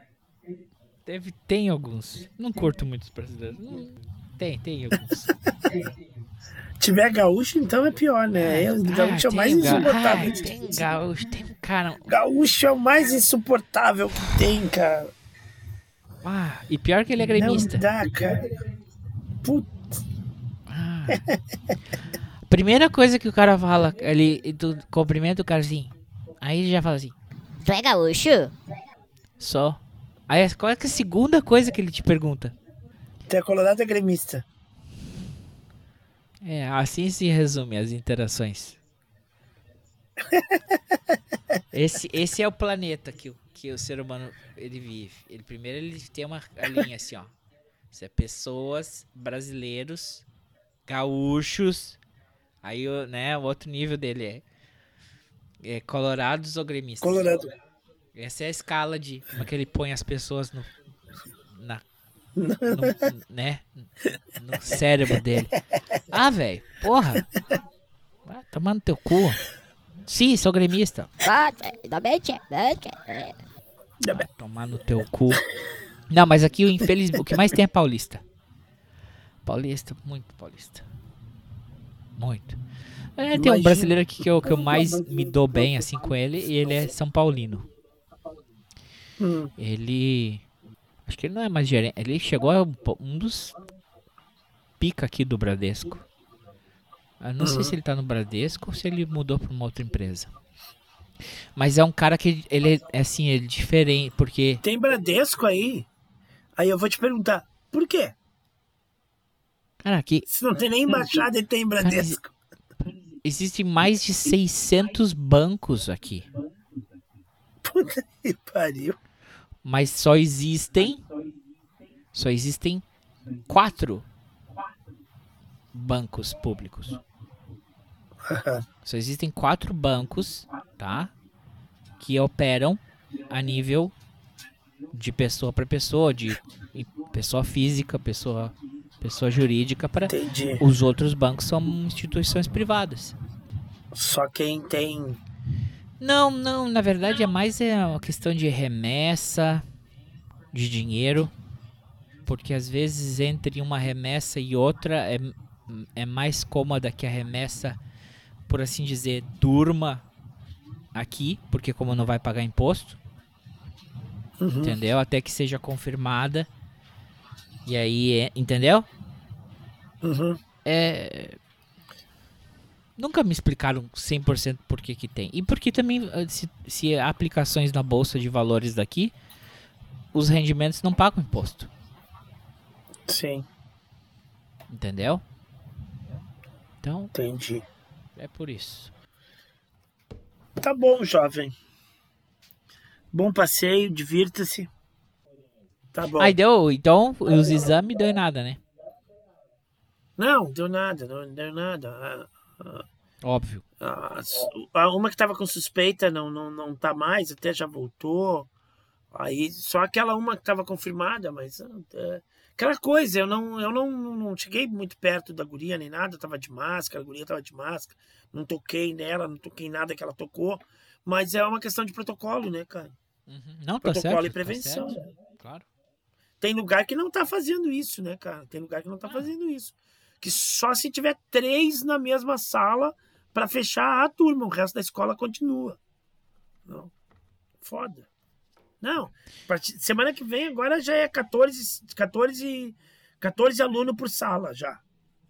H: Tem alguns. Não curto muitos brasileiros. Não- Tem, tem alguns. *laughs*
A: Tiver gaúcho, então é pior, né? É, o gaúcho é o mais
H: ga-
A: insuportável.
H: Ai, tem gaúcho, tem um cara...
A: Gaúcho é o mais insuportável que tem, cara.
H: Ah, e pior que ele é gremista.
A: Não dá, cara. Puta.
H: Primeira coisa que o cara fala, ele, tu cumprimenta o cara assim. Aí ele já fala assim,
K: Tu é gaúcho?
H: só. Aí qual é, que é a segunda coisa que ele te pergunta?
A: Tu é colorado é gremista.
H: É, assim se resume as interações. *laughs* Esse, esse é o planeta que, o- que o ser humano ele vive. Ele primeiro ele tem uma linha assim, ó. Isso é pessoas, brasileiros, gaúchos. Aí, o, né, o outro nível dele é, é colorados ou gremistas.
A: Colorado.
H: Essa é a escala de como é que ele põe as pessoas no, no, né, no cérebro dele. Ah, velho, porra. Vai tomar no teu cu. Sim, sou gremista. Vai tomar no teu cu. Não, mas aqui o infeliz, o que mais tem é paulista. Paulista, muito paulista. Muito. É, tem um brasileiro aqui que eu, que eu mais me dou bem assim com ele e ele é São Paulino. Ele. Acho que ele não é mais gerente. Ele chegou a um- dos pica aqui do Bradesco. Eu não sei
A: Uhum.
H: se ele tá no Bradesco ou se ele mudou pra uma outra empresa. Mas é um cara que ele é assim, ele é diferente, porque
A: Tem Bradesco aí? Aí eu vou te perguntar, por quê?
H: Cara, aqui
A: Se não tem nem embaixada e tem Bradesco.
H: existem mais de 600 bancos aqui,
A: Puta que pariu.
H: Mas só existem só existem quatro bancos públicos. *laughs* Só existem quatro bancos, tá? Que operam a nível de pessoa para pessoa, de pessoa física, pessoa pessoa jurídica para
A: Entendi.
H: os outros bancos são instituições privadas.
A: Só quem tem.
H: Não, não, na verdade é mais é uma questão de remessa de dinheiro, porque às vezes entre uma remessa e outra é, é mais cômoda que a remessa, por assim dizer, durma aqui, porque como não vai pagar imposto,
A: Uhum.
H: entendeu? Até que seja confirmada. E aí, é, entendeu?
A: Uhum.
H: É, Nunca me explicaram 100% por que que tem. E porque também, eh, se, se há aplicações na bolsa de valores daqui, os rendimentos não pagam imposto.
A: Sim,
H: Entendeu? Então,
A: entendi.
H: é por isso.
A: Tá bom, jovem. Bom passeio, divirta-se. Tá bom.
H: Aí deu, então, os exames deu nada, né?
A: Não, deu nada, não deu nada. Ah, ah,
H: Óbvio.
A: ah, su- a uma que tava com suspeita não, não, não tá mais, até já voltou. Aí só aquela uma que estava confirmada, mas é, aquela coisa, eu não, eu não, não cheguei muito perto da guria nem nada, tava de máscara, a guria tava de máscara, não toquei nela, não toquei em nada que ela tocou, mas é uma questão de protocolo, né, cara?
H: Não, tá
A: protocolo
H: certo.
A: e prevenção.
H: Tá certo. Claro.
A: Tem lugar que não tá fazendo isso, né, cara? Tem lugar que não tá fazendo isso. Que só se tiver três na mesma sala para fechar a turma, o resto da escola continua. Não. Foda. Não. Semana que vem agora já é 14, 14, 14 alunos por sala já.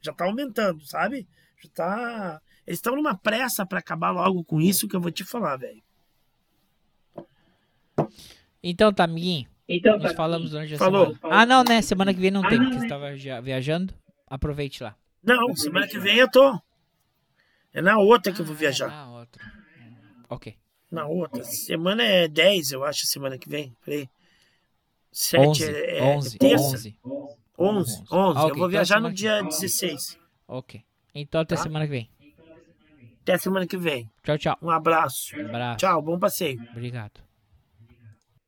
A: Já tá aumentando, sabe? Já tá. Eles estão numa pressa para acabar logo com isso que eu vou te falar, velho.
H: Então tá, amiguinho.
A: Então
H: Nós
A: tá,
H: falamos durante a
A: Falou.
H: semana. Ah, não, né? Semana que vem não
A: Ah,
H: tem,
A: não,
H: porque você
A: né?
H: estava já viajando. Aproveite lá.
A: Não, semana que vem eu tô. É na outra que eu vou viajar.
H: Na outra. Ok.
A: Na outra. Semana é 10, eu acho, semana que vem. Peraí. 7
H: 11,
A: é, é
H: 11,
A: terça.
H: 11.
A: 11, 11.
H: Ah, ok,
A: eu vou
H: então
A: viajar
H: semana
A: no dia 16.
H: Ok. Então até
A: Tá.
H: semana que vem.
A: Até semana que vem.
H: Tchau, tchau.
A: Um abraço.
H: Um abraço.
A: Tchau, bom passeio.
H: Obrigado.